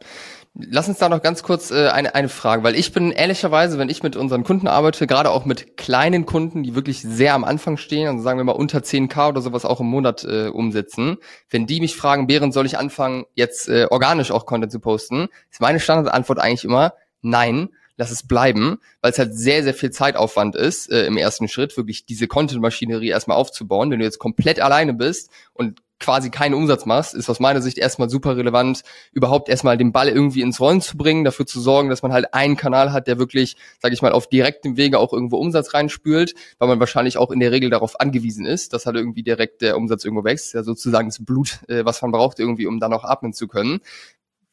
Lass uns da noch ganz kurz äh, eine, eine Frage, weil ich bin ehrlicherweise, wenn ich mit unseren Kunden arbeite, gerade auch mit kleinen Kunden, die wirklich sehr am Anfang stehen, also sagen wir mal unter 10k oder sowas auch im Monat äh, umsetzen, wenn die mich fragen, Bären, soll ich anfangen, jetzt äh, organisch auch Content zu posten, ist meine Standardantwort eigentlich immer, nein, lass es bleiben, weil es halt sehr, sehr viel Zeitaufwand ist, äh, im ersten Schritt wirklich diese Content-Maschinerie erstmal aufzubauen. Wenn du jetzt komplett alleine bist und quasi keinen Umsatz machst, ist aus meiner Sicht erstmal super relevant, überhaupt erstmal den Ball irgendwie ins Rollen zu bringen, dafür zu sorgen, dass man halt einen Kanal hat, der wirklich, sage ich mal, auf direktem Wege auch irgendwo Umsatz reinspült, weil man wahrscheinlich auch in der Regel darauf angewiesen ist, dass halt irgendwie direkt der Umsatz irgendwo wächst, ja sozusagen das Blut, äh, was man braucht irgendwie, um dann auch atmen zu können.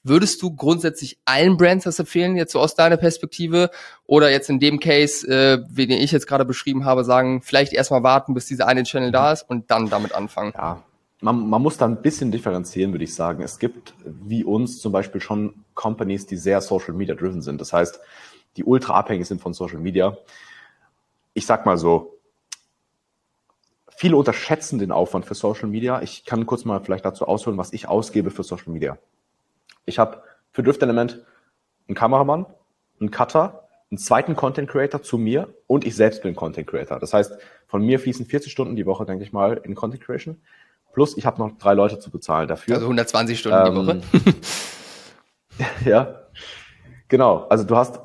Würdest du grundsätzlich allen Brands das empfehlen, jetzt so aus deiner Perspektive? Oder jetzt in dem Case, äh, wie den ich jetzt gerade beschrieben habe, sagen, vielleicht erstmal warten, bis dieser eine Channel da ist und dann damit anfangen? Ja, man, man muss da ein bisschen differenzieren, würde ich sagen. Es gibt wie uns zum Beispiel schon Companies, die sehr Social Media driven sind. Das heißt, die ultra abhängig sind von Social Media. Ich sag mal so, viele unterschätzen den Aufwand für Social Media. Ich kann kurz mal vielleicht dazu ausholen, was ich ausgebe für Social Media. Ich habe für Drift Element einen Kameramann, einen Cutter, einen zweiten Content Creator zu mir und ich selbst bin Content Creator. Das heißt, von mir fließen 40 Stunden die Woche, denke ich mal, in Content Creation. Plus, ich habe noch drei Leute zu bezahlen dafür. Also 120 Stunden ähm, die Woche. (laughs) ja, genau. Also du hast,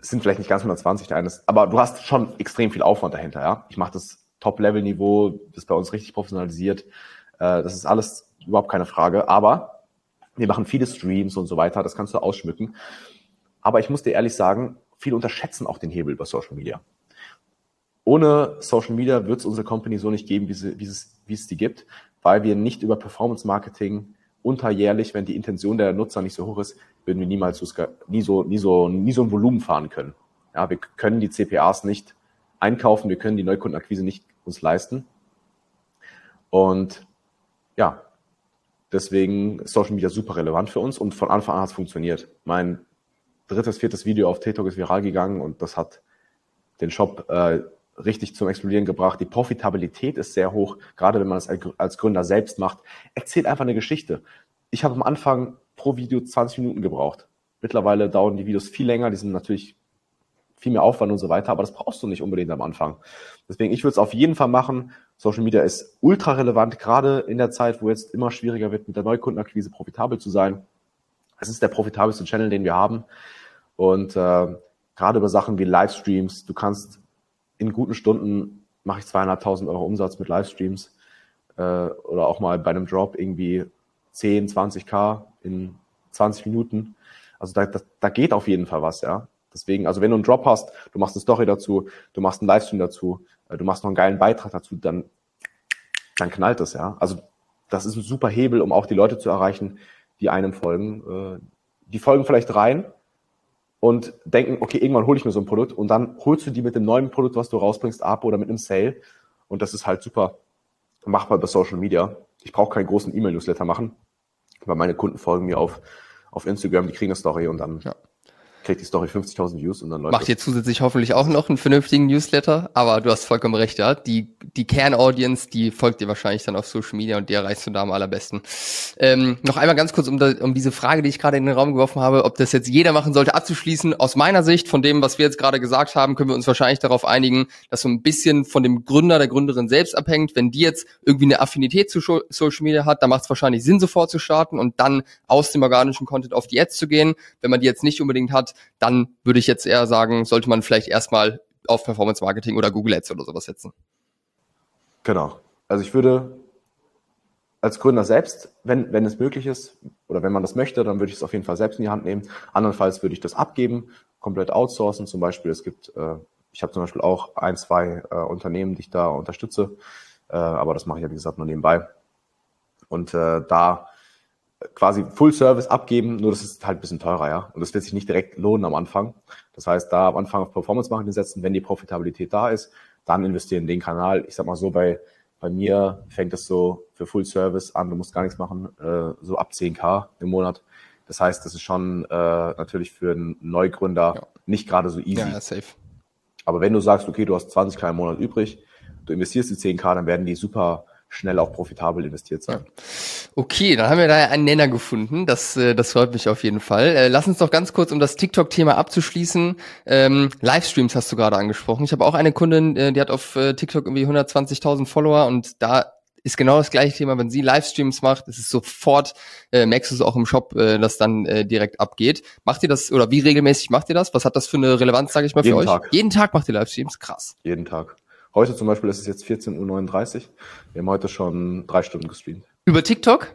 es sind vielleicht nicht ganz 120 eines, aber du hast schon extrem viel Aufwand dahinter. Ja, ich mache das Top-Level-Niveau, das ist bei uns richtig professionalisiert. Äh, das ist alles überhaupt keine Frage. Aber wir machen viele Streams und so weiter, das kannst du ausschmücken. Aber ich muss dir ehrlich sagen, viele unterschätzen auch den Hebel über Social Media. Ohne Social Media wird es unsere Company so nicht geben, wie, sie, wie, es, die gibt, weil wir nicht über Performance Marketing unterjährlich, wenn die Intention der Nutzer nicht so hoch ist, würden wir niemals so, nie so, nie so, nie so ein Volumen fahren können. Ja, wir können die CPAs nicht einkaufen, wir können die Neukundenakquise nicht uns leisten. Und ja, Deswegen ist Social Media super relevant für uns und von Anfang an hat es funktioniert. Mein drittes, viertes Video auf TikTok ist viral gegangen und das hat den Shop äh, richtig zum Explodieren gebracht. Die Profitabilität ist sehr hoch, gerade wenn man es als Gründer selbst macht. Erzählt einfach eine Geschichte. Ich habe am Anfang pro Video 20 Minuten gebraucht. Mittlerweile dauern die Videos viel länger, die sind natürlich viel mehr Aufwand und so weiter, aber das brauchst du nicht unbedingt am Anfang. Deswegen, ich würde es auf jeden Fall machen. Social Media ist ultra relevant, gerade in der Zeit, wo jetzt immer schwieriger wird, mit der Neukundenakquise profitabel zu sein. Es ist der profitabelste Channel, den wir haben. Und äh, gerade über Sachen wie Livestreams, du kannst in guten Stunden mache ich zweieinhalbtausend Euro Umsatz mit Livestreams äh, oder auch mal bei einem Drop irgendwie 10, 20k in 20 Minuten. Also da, da, da geht auf jeden Fall was, ja. Deswegen, also wenn du einen Drop hast, du machst eine Story dazu, du machst einen Livestream dazu, äh, du machst noch einen geilen Beitrag dazu, dann, dann knallt das, ja. Also das ist ein super Hebel, um auch die Leute zu erreichen, die einem folgen. Äh, die folgen vielleicht rein und denken, okay, irgendwann hole ich mir so ein Produkt und dann holst du die mit dem neuen Produkt, was du rausbringst, ab oder mit einem Sale. Und das ist halt super machbar bei Social Media. Ich brauche keinen großen E-Mail-Newsletter machen, weil meine Kunden folgen mir auf, auf Instagram, die kriegen eine Story und dann ja kriegt die Story 50.000 Views und dann läuft Macht ihr zusätzlich hoffentlich auch noch einen vernünftigen Newsletter, aber du hast vollkommen recht, ja. Die, die Kernaudience, die folgt dir wahrscheinlich dann auf Social Media und die erreichst du da am allerbesten. Ähm, noch einmal ganz kurz, um, da, um diese Frage, die ich gerade in den Raum geworfen habe, ob das jetzt jeder machen sollte, abzuschließen. Aus meiner Sicht, von dem, was wir jetzt gerade gesagt haben, können wir uns wahrscheinlich darauf einigen, dass so ein bisschen von dem Gründer, der Gründerin selbst abhängt. Wenn die jetzt irgendwie eine Affinität zu Social Media hat, dann macht es wahrscheinlich Sinn, sofort zu starten und dann aus dem organischen Content auf die Ads zu gehen. Wenn man die jetzt nicht unbedingt hat, dann würde ich jetzt eher sagen, sollte man vielleicht erstmal auf Performance Marketing oder Google Ads oder sowas setzen. Genau. Also ich würde als Gründer selbst, wenn, wenn es möglich ist oder wenn man das möchte, dann würde ich es auf jeden Fall selbst in die Hand nehmen. Andernfalls würde ich das abgeben, komplett outsourcen. Zum Beispiel, es gibt, äh, ich habe zum Beispiel auch ein, zwei äh, Unternehmen, die ich da unterstütze, äh, aber das mache ich ja, wie gesagt, nur nebenbei. Und äh, da quasi Full Service abgeben, nur das ist halt ein bisschen teurer, ja. Und das wird sich nicht direkt lohnen am Anfang. Das heißt, da am Anfang auf Performance Marketing setzen, wenn die Profitabilität da ist, dann investieren in den Kanal. Ich sag mal so, bei, bei mir fängt es so für Full Service an, du musst gar nichts machen, äh, so ab 10k im Monat. Das heißt, das ist schon äh, natürlich für einen Neugründer ja. nicht gerade so easy. Ja, safe. Aber wenn du sagst, okay, du hast 20k im Monat übrig, du investierst die 10k, dann werden die super schnell auch profitabel investiert sein. Okay, dann haben wir da einen Nenner gefunden. Das, äh, das freut mich auf jeden Fall. Äh, lass uns doch ganz kurz, um das TikTok-Thema abzuschließen. Ähm, Livestreams hast du gerade angesprochen. Ich habe auch eine Kundin, äh, die hat auf TikTok irgendwie 120.000 Follower und da ist genau das gleiche Thema. Wenn sie Livestreams macht, ist es sofort, äh, merkst du es auch im Shop, äh, dass dann äh, direkt abgeht. Macht ihr das oder wie regelmäßig macht ihr das? Was hat das für eine Relevanz, sage ich mal, für Jeden euch? Tag. Jeden Tag macht ihr Livestreams? Krass. Jeden Tag. Heute zum Beispiel ist es jetzt 14.39 Uhr. Wir haben heute schon drei Stunden gestreamt. Über TikTok?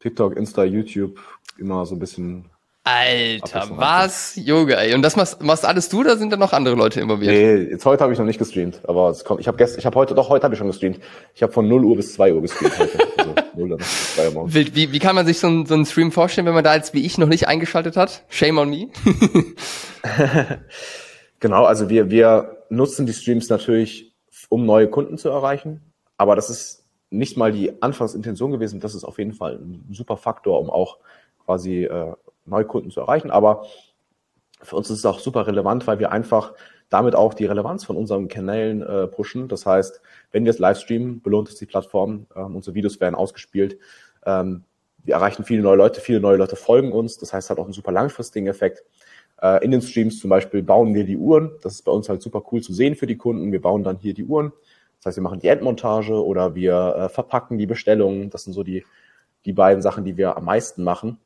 TikTok, Insta, YouTube, immer so ein bisschen. Alter, was? Yoga, ey. Und das machst, machst alles du oder sind da noch andere Leute involviert? Nee, jetzt heute habe ich noch nicht gestreamt, aber es kommt, ich habe gestern, ich habe heute, doch heute habe ich schon gestreamt. Ich habe von 0 Uhr bis 2 Uhr gestreamt heute. (laughs) Also 0 Uhr bis 2 Uhr morgens. Wie, wie, wie kann man sich so, ein, so einen Stream vorstellen, wenn man da jetzt wie ich noch nicht eingeschaltet hat? Shame on me. (laughs) (laughs) genau, also wir, wir nutzen die Streams natürlich, um neue Kunden zu erreichen. Aber das ist nicht mal die Anfangsintention gewesen. Das ist auf jeden Fall ein super Faktor, um auch quasi äh, Neukunden zu erreichen. Aber für uns ist es auch super relevant, weil wir einfach damit auch die Relevanz von unseren Kanälen äh, pushen. Das heißt, wenn wir es live streamen, belohnt es die Plattform. Ähm, unsere Videos werden ausgespielt. Ähm, wir erreichen viele neue Leute, viele neue Leute folgen uns. Das heißt, es hat auch einen super langfristigen Effekt. Äh, in den Streams zum Beispiel bauen wir die Uhren. Das ist bei uns halt super cool zu sehen für die Kunden. Wir bauen dann hier die Uhren. Das heißt, wir machen die Endmontage oder wir äh, verpacken die Bestellungen. Das sind so die, die beiden Sachen, die wir am meisten machen.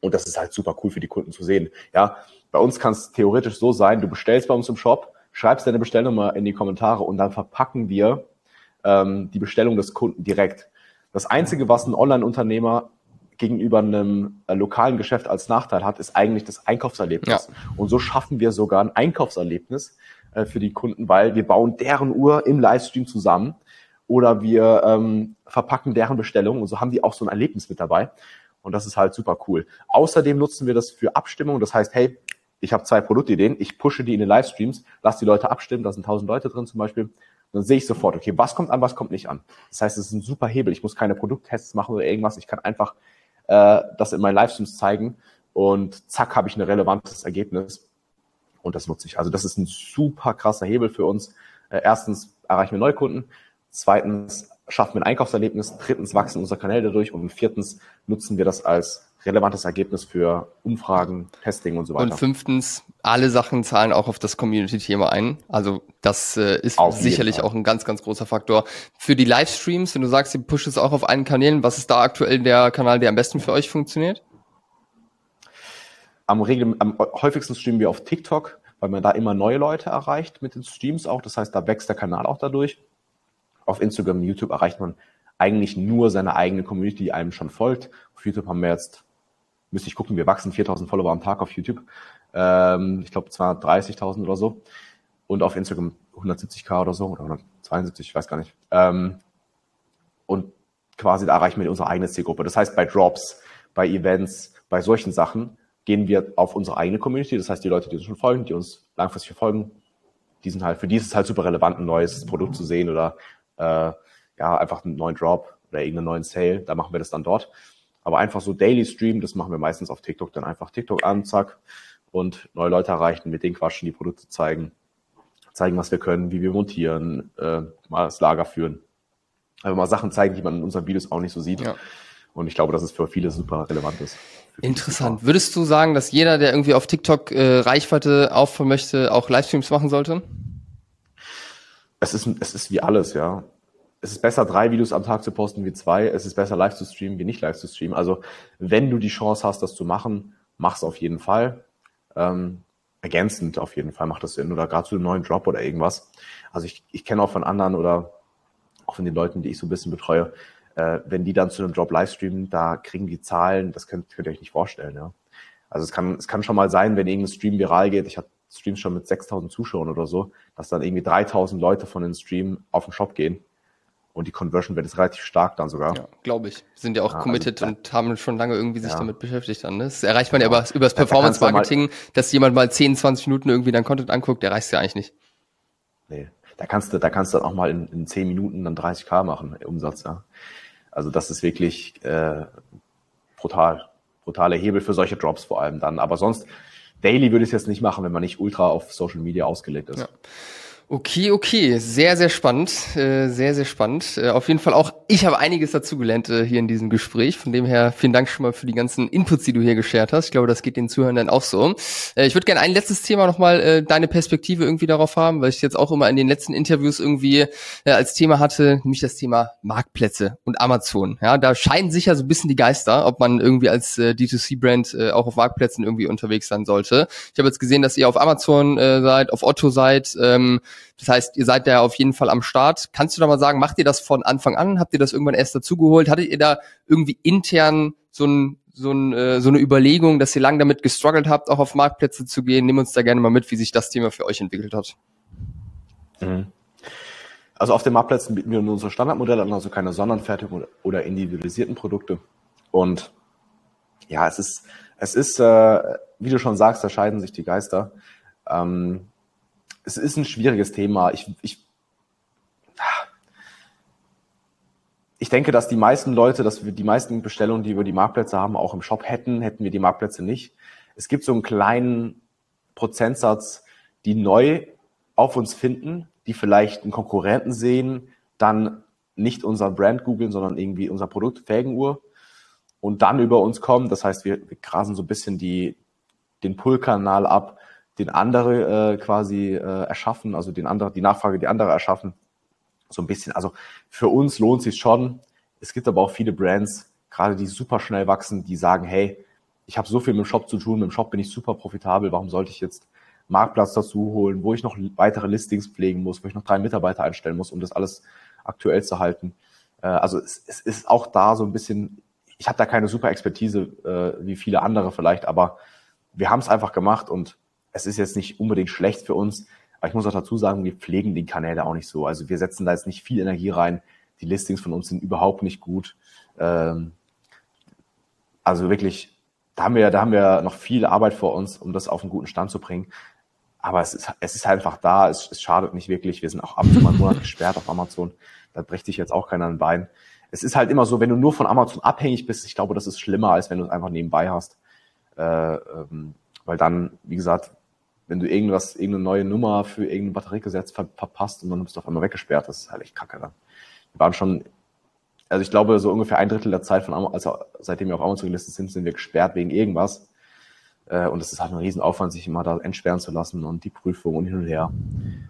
Und das ist halt super cool für die Kunden zu sehen. Ja, bei uns kann es theoretisch so sein, du bestellst bei uns im Shop, schreibst deine Bestellnummer in die Kommentare und dann verpacken wir ähm, die Bestellung des Kunden direkt. Das Einzige, was ein Online-Unternehmer gegenüber einem äh, lokalen Geschäft als Nachteil hat, ist eigentlich das Einkaufserlebnis. Ja. Und so schaffen wir sogar ein Einkaufserlebnis äh, für die Kunden, weil wir bauen deren Uhr im Livestream zusammen oder wir ähm, verpacken deren Bestellung und so haben die auch so ein Erlebnis mit dabei. Und das ist halt super cool. Außerdem nutzen wir das für Abstimmung. Das heißt, hey, ich habe zwei Produktideen, ich pushe die in den Livestreams, lass die Leute abstimmen, da sind tausend Leute drin zum Beispiel. dann sehe ich sofort, okay, was kommt an, was kommt nicht an. Das heißt, es ist ein super Hebel. Ich muss keine Produkttests machen oder irgendwas. Ich kann einfach äh, das in meinen Livestreams zeigen und zack, habe ich ein relevantes Ergebnis. Und das nutze ich. Also das ist ein super krasser Hebel für uns. Äh, erstens erreichen wir Neukunden. Zweitens schaffen wir ein Einkaufserlebnis. Drittens wachsen unsere Kanäle dadurch. Und viertens nutzen wir das als relevantes Ergebnis für Umfragen, Testing und so weiter. Und fünftens, alle Sachen zahlen auch auf das Community-Thema ein. Also das äh, ist auf sicherlich auch ein ganz, ganz großer Faktor. Für die Livestreams, wenn du sagst, ihr pusht es auch auf allen Kanälen, was ist da aktuell der Kanal, der am besten für euch funktioniert? Am, Regel, am häufigsten streamen wir auf TikTok, weil man da immer neue Leute erreicht mit den Streams auch. Das heißt, da wächst der Kanal auch dadurch. Auf Instagram und YouTube erreicht man eigentlich nur seine eigene Community, die einem schon folgt. Auf YouTube haben wir jetzt müsste ich gucken, wir wachsen 4000 Follower am Tag auf YouTube. Ähm, ich glaube 230.000 oder so. Und auf Instagram 170k oder so oder 172, ich weiß gar nicht. Ähm, und quasi da erreichen wir unsere eigene Zielgruppe. Das heißt, bei Drops, bei Events, bei solchen Sachen gehen wir auf unsere eigene Community. Das heißt, die Leute, die uns schon folgen, die uns langfristig verfolgen, die sind halt, für die ist es halt super relevant, ein neues Produkt zu sehen oder äh, ja, einfach einen neuen Drop oder irgendeinen neuen Sale. Da machen wir das dann dort. Aber einfach so Daily Stream, das machen wir meistens auf TikTok, dann einfach TikTok an, zack, und neue Leute erreichen, mit denen quatschen, die Produkte zeigen, zeigen, was wir können, wie wir montieren, äh, mal das Lager führen. Also mal Sachen zeigen, die man in unseren Videos auch nicht so sieht. Ja. Und ich glaube, dass es für viele super relevant ist. Interessant. Würdest du sagen, dass jeder, der irgendwie auf TikTok äh, Reichweite aufbauen möchte, auch Livestreams machen sollte? Es ist, es ist wie alles, ja. Es ist besser, drei Videos am Tag zu posten wie zwei. Es ist besser, live zu streamen wie nicht live zu streamen. Also, wenn du die Chance hast, das zu machen, mach's auf jeden Fall. Ähm, ergänzend auf jeden Fall macht das Sinn. Oder gerade zu einem neuen Drop oder irgendwas. Also, ich, ich kenne auch von anderen oder auch von den Leuten, die ich so ein bisschen betreue, äh, wenn die dann zu einem Drop livestreamen, da kriegen die Zahlen, das könnt, könnt ihr euch nicht vorstellen. Ja? Also es kann, es kann schon mal sein, wenn irgendein Stream viral geht, ich hatte Streams schon mit 6000 Zuschauern oder so, dass dann irgendwie 3000 Leute von den Stream auf den Shop gehen. Und die Conversion wird ist relativ stark dann sogar. Ja, glaube ich. Sind ja auch ja, also committed also, und haben schon lange irgendwie sich ja. damit beschäftigt dann. Ne? Das erreicht man ja, über, über das Performance-Marketing, da dass jemand mal 10, 20 Minuten irgendwie dann Content anguckt, der reicht ja eigentlich nicht. Nee. Da kannst du, da kannst du dann auch mal in, in 10 Minuten dann 30k machen, Umsatz, ja. Also das ist wirklich äh, brutal. Brutale Hebel für solche Drops vor allem dann. Aber sonst, Daily würde ich es jetzt nicht machen, wenn man nicht ultra auf Social Media ausgelegt ist. Ja. Okay, okay, sehr, sehr spannend, äh, sehr, sehr spannend. Äh, auf jeden Fall auch, ich habe einiges dazugelernt äh, hier in diesem Gespräch. Von dem her vielen Dank schon mal für die ganzen Inputs, die du hier geshared hast. Ich glaube, das geht den Zuhörern dann auch so. Ich würde gerne ein letztes Thema nochmal deine Perspektive irgendwie darauf haben, weil ich jetzt auch immer in den letzten Interviews irgendwie als Thema hatte, nämlich das Thema Marktplätze und Amazon. Ja, da scheinen sich ja so ein bisschen die Geister, ob man irgendwie als D2C-Brand auch auf Marktplätzen irgendwie unterwegs sein sollte. Ich habe jetzt gesehen, dass ihr auf Amazon seid, auf Otto seid. Ähm, das heißt, ihr seid da auf jeden Fall am Start. Kannst du da mal sagen, macht ihr das von Anfang an? Habt ihr das irgendwann erst dazugeholt? Hattet ihr da irgendwie intern so ein so, ein, äh, so eine Überlegung, dass ihr lange damit gestruggelt habt, auch auf Marktplätze zu gehen. Nimm uns da gerne mal mit, wie sich das Thema für euch entwickelt hat. Mhm. Also auf den Marktplätzen bieten wir nur unsere Standardmodelle an, also keine Sonderanfertigung oder individualisierten Produkte. Und ja, es ist, es ist, äh, wie du schon sagst, da scheiden sich die Geister. Ähm, es ist ein schwieriges Thema. Ich, ich, ich denke, dass die meisten Leute, dass wir die meisten Bestellungen, die wir die Marktplätze haben, auch im Shop hätten, hätten wir die Marktplätze nicht. Es gibt so einen kleinen Prozentsatz, die neu auf uns finden, die vielleicht einen Konkurrenten sehen, dann nicht unser Brand googeln, sondern irgendwie unser Produkt Felgenuhr und dann über uns kommen. Das heißt, wir, wir grasen so ein bisschen die, den Pull-Kanal ab den andere äh, quasi äh, erschaffen, also den andere, die Nachfrage, die andere erschaffen. So ein bisschen. Also für uns lohnt sich schon. Es gibt aber auch viele Brands, gerade die super schnell wachsen, die sagen, hey, ich habe so viel mit dem Shop zu tun, mit dem Shop bin ich super profitabel, warum sollte ich jetzt Marktplatz dazu holen, wo ich noch weitere Listings pflegen muss, wo ich noch drei Mitarbeiter einstellen muss, um das alles aktuell zu halten. Äh, also es, es ist auch da so ein bisschen, ich habe da keine super Expertise äh, wie viele andere vielleicht, aber wir haben es einfach gemacht und es ist jetzt nicht unbedingt schlecht für uns, aber ich muss auch dazu sagen, wir pflegen die Kanäle auch nicht so. Also wir setzen da jetzt nicht viel Energie rein. Die Listings von uns sind überhaupt nicht gut. Ähm, also wirklich, da haben wir, da haben wir noch viel Arbeit vor uns, um das auf einen guten Stand zu bringen. Aber es ist, es ist einfach da, es, es schadet nicht wirklich. Wir sind auch ab und zu mal einen Monat gesperrt auf Amazon. Da bricht sich jetzt auch keiner ein Bein. Es ist halt immer so, wenn du nur von Amazon abhängig bist, ich glaube, das ist schlimmer, als wenn du es einfach nebenbei hast. Äh, ähm, weil dann, wie gesagt, wenn du irgendwas, irgendeine neue Nummer für irgendein Batteriegesetz ver verpasst und dann bist du auf einmal weggesperrt, das ist halt echt kacke dann. Wir waren schon, also ich glaube, so ungefähr ein Drittel der Zeit von, also seitdem wir auf Amazon gelistet sind, sind wir gesperrt wegen irgendwas. Äh, und es ist halt ein Riesenaufwand, sich immer da entsperren zu lassen und die Prüfung und hin und her.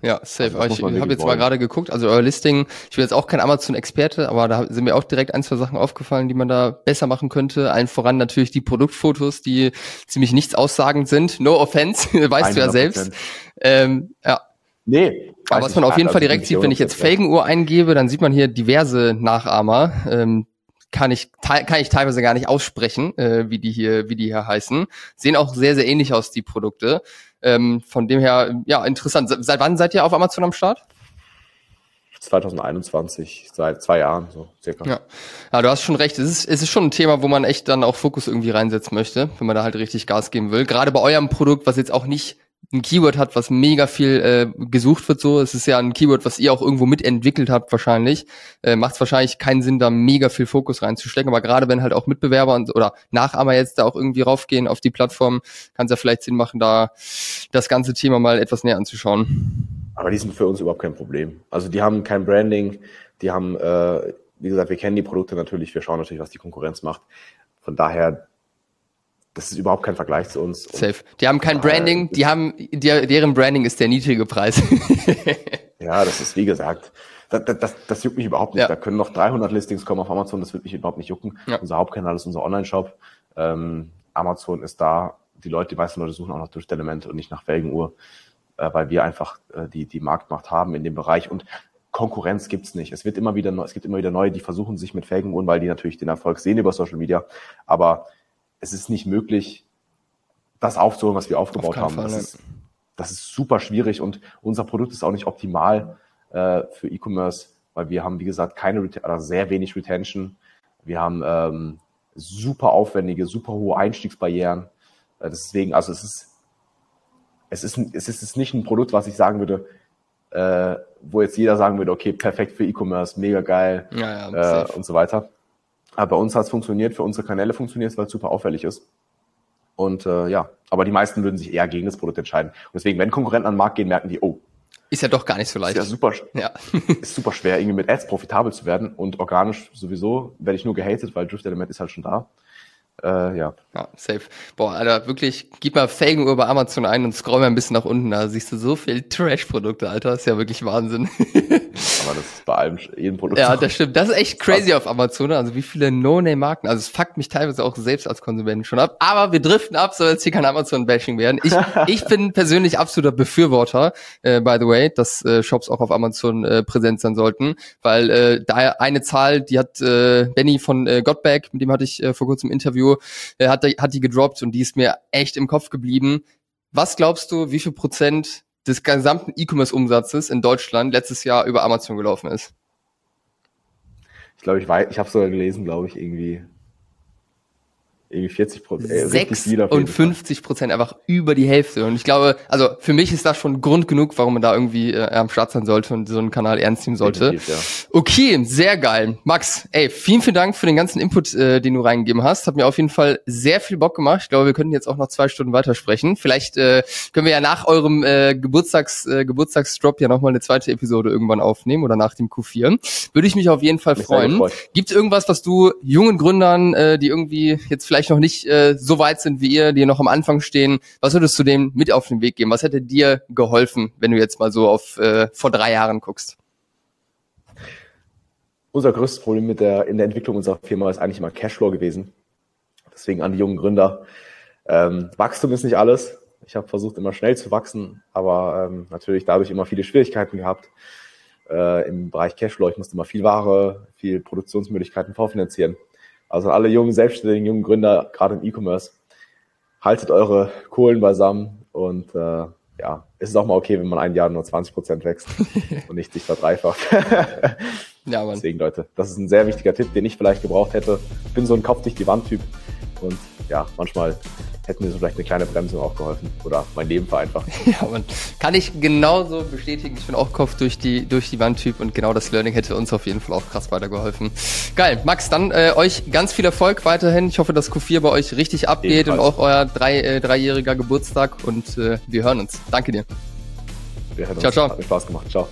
Ja, safe. Also ich habe jetzt mal gerade geguckt, also euer Listing, ich bin jetzt auch kein Amazon-Experte, aber da sind mir auch direkt ein, zwei Sachen aufgefallen, die man da besser machen könnte. Allen voran natürlich die Produktfotos, die ziemlich nichts aussagend sind. No offense, (laughs) weißt 100%. du ja selbst. Ähm, ja. Nee. Aber was man auf jeden Fall direkt sieht, wenn ich jetzt Felgenuhr eingebe, dann sieht man hier diverse Nachahmer. Ähm, kann ich kann ich teilweise gar nicht aussprechen, äh, wie die hier wie die hier heißen. Sehen auch sehr sehr ähnlich aus die Produkte. Ähm, von dem her ja interessant. Seit wann seid ihr auf Amazon am Start? 2021, seit zwei Jahren so circa. Ja. ja, du hast schon recht. Es ist, es ist schon ein Thema, wo man echt dann auch Fokus irgendwie reinsetzen möchte, wenn man da halt richtig Gas geben will. Gerade bei eurem Produkt, was jetzt auch nicht ein Keyword hat, was mega viel äh, gesucht wird. So, es ist ja ein Keyword, was ihr auch irgendwo mitentwickelt habt wahrscheinlich. Äh, Macht es wahrscheinlich keinen Sinn, da mega viel Fokus reinzustecken. Aber gerade wenn halt auch Mitbewerber und oder Nachahmer jetzt da auch irgendwie raufgehen auf die Plattform, kann es ja vielleicht Sinn machen, da das ganze Thema mal etwas näher anzuschauen. Aber die sind für uns überhaupt kein Problem. Also die haben kein Branding, die haben, äh, wie gesagt, wir kennen die Produkte natürlich, wir schauen natürlich, was die Konkurrenz macht. Von daher, das ist überhaupt kein Vergleich zu uns. Safe. Die haben kein Branding, die haben, deren Branding ist der niedrige Preis. (laughs) ja, das ist wie gesagt, das, das, das juckt mich überhaupt nicht. Ja. Da können noch 300 Listings kommen auf Amazon, das wird mich überhaupt nicht jucken. Ja. Unser Hauptkanal ist unser Online-Shop. Ähm, Amazon ist da, die Leute, die meisten Leute suchen auch noch durch Element und nicht nach Felgenuhr, äh, weil wir einfach äh, die, die Marktmacht haben in dem Bereich. Und Konkurrenz gibt's nicht. Es wird immer wieder, es gibt immer wieder neue, die versuchen sich mit Felgenuhren, weil die natürlich den Erfolg sehen über Social Media. Aber es ist nicht möglich, das aufzuholen, was wir aufgebaut Auf haben. Fall, das, ist, das ist super schwierig und unser Produkt ist auch nicht optimal äh, für E-Commerce, weil wir haben, wie gesagt, keine oder sehr wenig Retention. Wir haben ähm, super aufwendige, super hohe Einstiegsbarrieren. Äh, deswegen, also es ist, es ist, es ist nicht ein Produkt, was ich sagen würde, äh, wo jetzt jeder sagen würde, okay, perfekt für E-Commerce, mega geil ja, ja, äh, und so weiter. Aber bei uns hat es funktioniert, für unsere Kanäle funktioniert es, weil es super auffällig ist. Und äh, ja, aber die meisten würden sich eher gegen das Produkt entscheiden. Und deswegen, wenn Konkurrenten an den Markt gehen, merken die, oh. Ist ja doch gar nicht so leicht. Ist ja super, ja. (laughs) ist super schwer, irgendwie mit Ads profitabel zu werden. Und organisch sowieso werde ich nur gehatet, weil Drift Element ist halt schon da. Äh, ja. Ja, safe. Boah, Alter, wirklich, gib mal Felgenuhr bei Amazon ein und scroll mal ein bisschen nach unten. Da siehst du so viel Trash-Produkte, Alter. ist ja wirklich Wahnsinn. Aber das ist bei allem jedem Produkt. Ja, das stimmt. Das ist echt crazy auf Amazon. Also wie viele No-Name-Marken. Also es fuckt mich teilweise auch selbst als Konsument schon ab. Aber wir driften ab, soll jetzt hier kein Amazon-Bashing werden. Ich, (laughs) ich bin persönlich absoluter Befürworter, äh, by the way, dass äh, Shops auch auf Amazon äh, präsent sein sollten. Weil äh, da eine Zahl, die hat äh, Benny von äh, Godback, mit dem hatte ich äh, vor kurzem Interview, äh, hat, hat die gedroppt und die ist mir echt im Kopf geblieben. Was glaubst du, wie viel Prozent des gesamten E-Commerce-Umsatzes in Deutschland letztes Jahr über Amazon gelaufen ist? Ich glaube, ich weiß, ich habe sogar gelesen, glaube ich, irgendwie irgendwie 40 Prozent. Äh, 56 Prozent, einfach über die Hälfte. Und ich glaube, also für mich ist das schon Grund genug, warum man da irgendwie äh, am Start sein sollte und so einen Kanal ernst nehmen sollte. Ja. Okay, sehr geil. Max, ey, vielen, vielen Dank für den ganzen Input, äh, den du reingegeben hast. Hat mir auf jeden Fall sehr viel Bock gemacht. Ich glaube, wir könnten jetzt auch noch zwei Stunden weitersprechen. Vielleicht äh, können wir ja nach eurem äh, Geburtstags, äh, Geburtstagsdrop ja nochmal eine zweite Episode irgendwann aufnehmen oder nach dem Q4. Würde ich mich auf jeden Fall mich freuen. Gibt es irgendwas, was du jungen Gründern, äh, die irgendwie jetzt vielleicht vielleicht noch nicht äh, so weit sind wie ihr, die noch am Anfang stehen, was würdest du denen mit auf den Weg geben? Was hätte dir geholfen, wenn du jetzt mal so auf äh, vor drei Jahren guckst? Unser größtes Problem mit der, in der Entwicklung unserer Firma ist eigentlich immer Cashflow gewesen. Deswegen an die jungen Gründer. Ähm, Wachstum ist nicht alles. Ich habe versucht, immer schnell zu wachsen, aber ähm, natürlich dadurch immer viele Schwierigkeiten gehabt äh, im Bereich Cashflow. Ich musste immer viel Ware, viel Produktionsmöglichkeiten vorfinanzieren. Also alle jungen Selbstständigen, jungen Gründer, gerade im E-Commerce, haltet eure Kohlen beisammen und äh, ja, es ist auch mal okay, wenn man ein Jahr nur 20 Prozent wächst (laughs) und nicht sich verdreifacht. ja, Mann. Deswegen, Leute, das ist ein sehr wichtiger Tipp, den ich vielleicht gebraucht hätte. Ich bin so ein Kopf dich die Wand Typ und ja, manchmal hätte mir so vielleicht eine kleine Bremsung auch geholfen oder mein Leben vereinfacht. (laughs) Ja, man kann ich genauso bestätigen. Ich bin auch Kopf durch die, durch die Wand-Typ und genau das Learning hätte uns auf jeden Fall auch krass weitergeholfen. Geil. Max, dann äh, euch ganz viel Erfolg weiterhin. Ich hoffe, dass Q4 bei euch richtig abgeht Ebenfalls. und auch euer drei, äh, dreijähriger Geburtstag und äh, wir hören uns. Danke dir. Wir hören ciao, uns. Ciao. Hat mir Spaß gemacht. Ciao.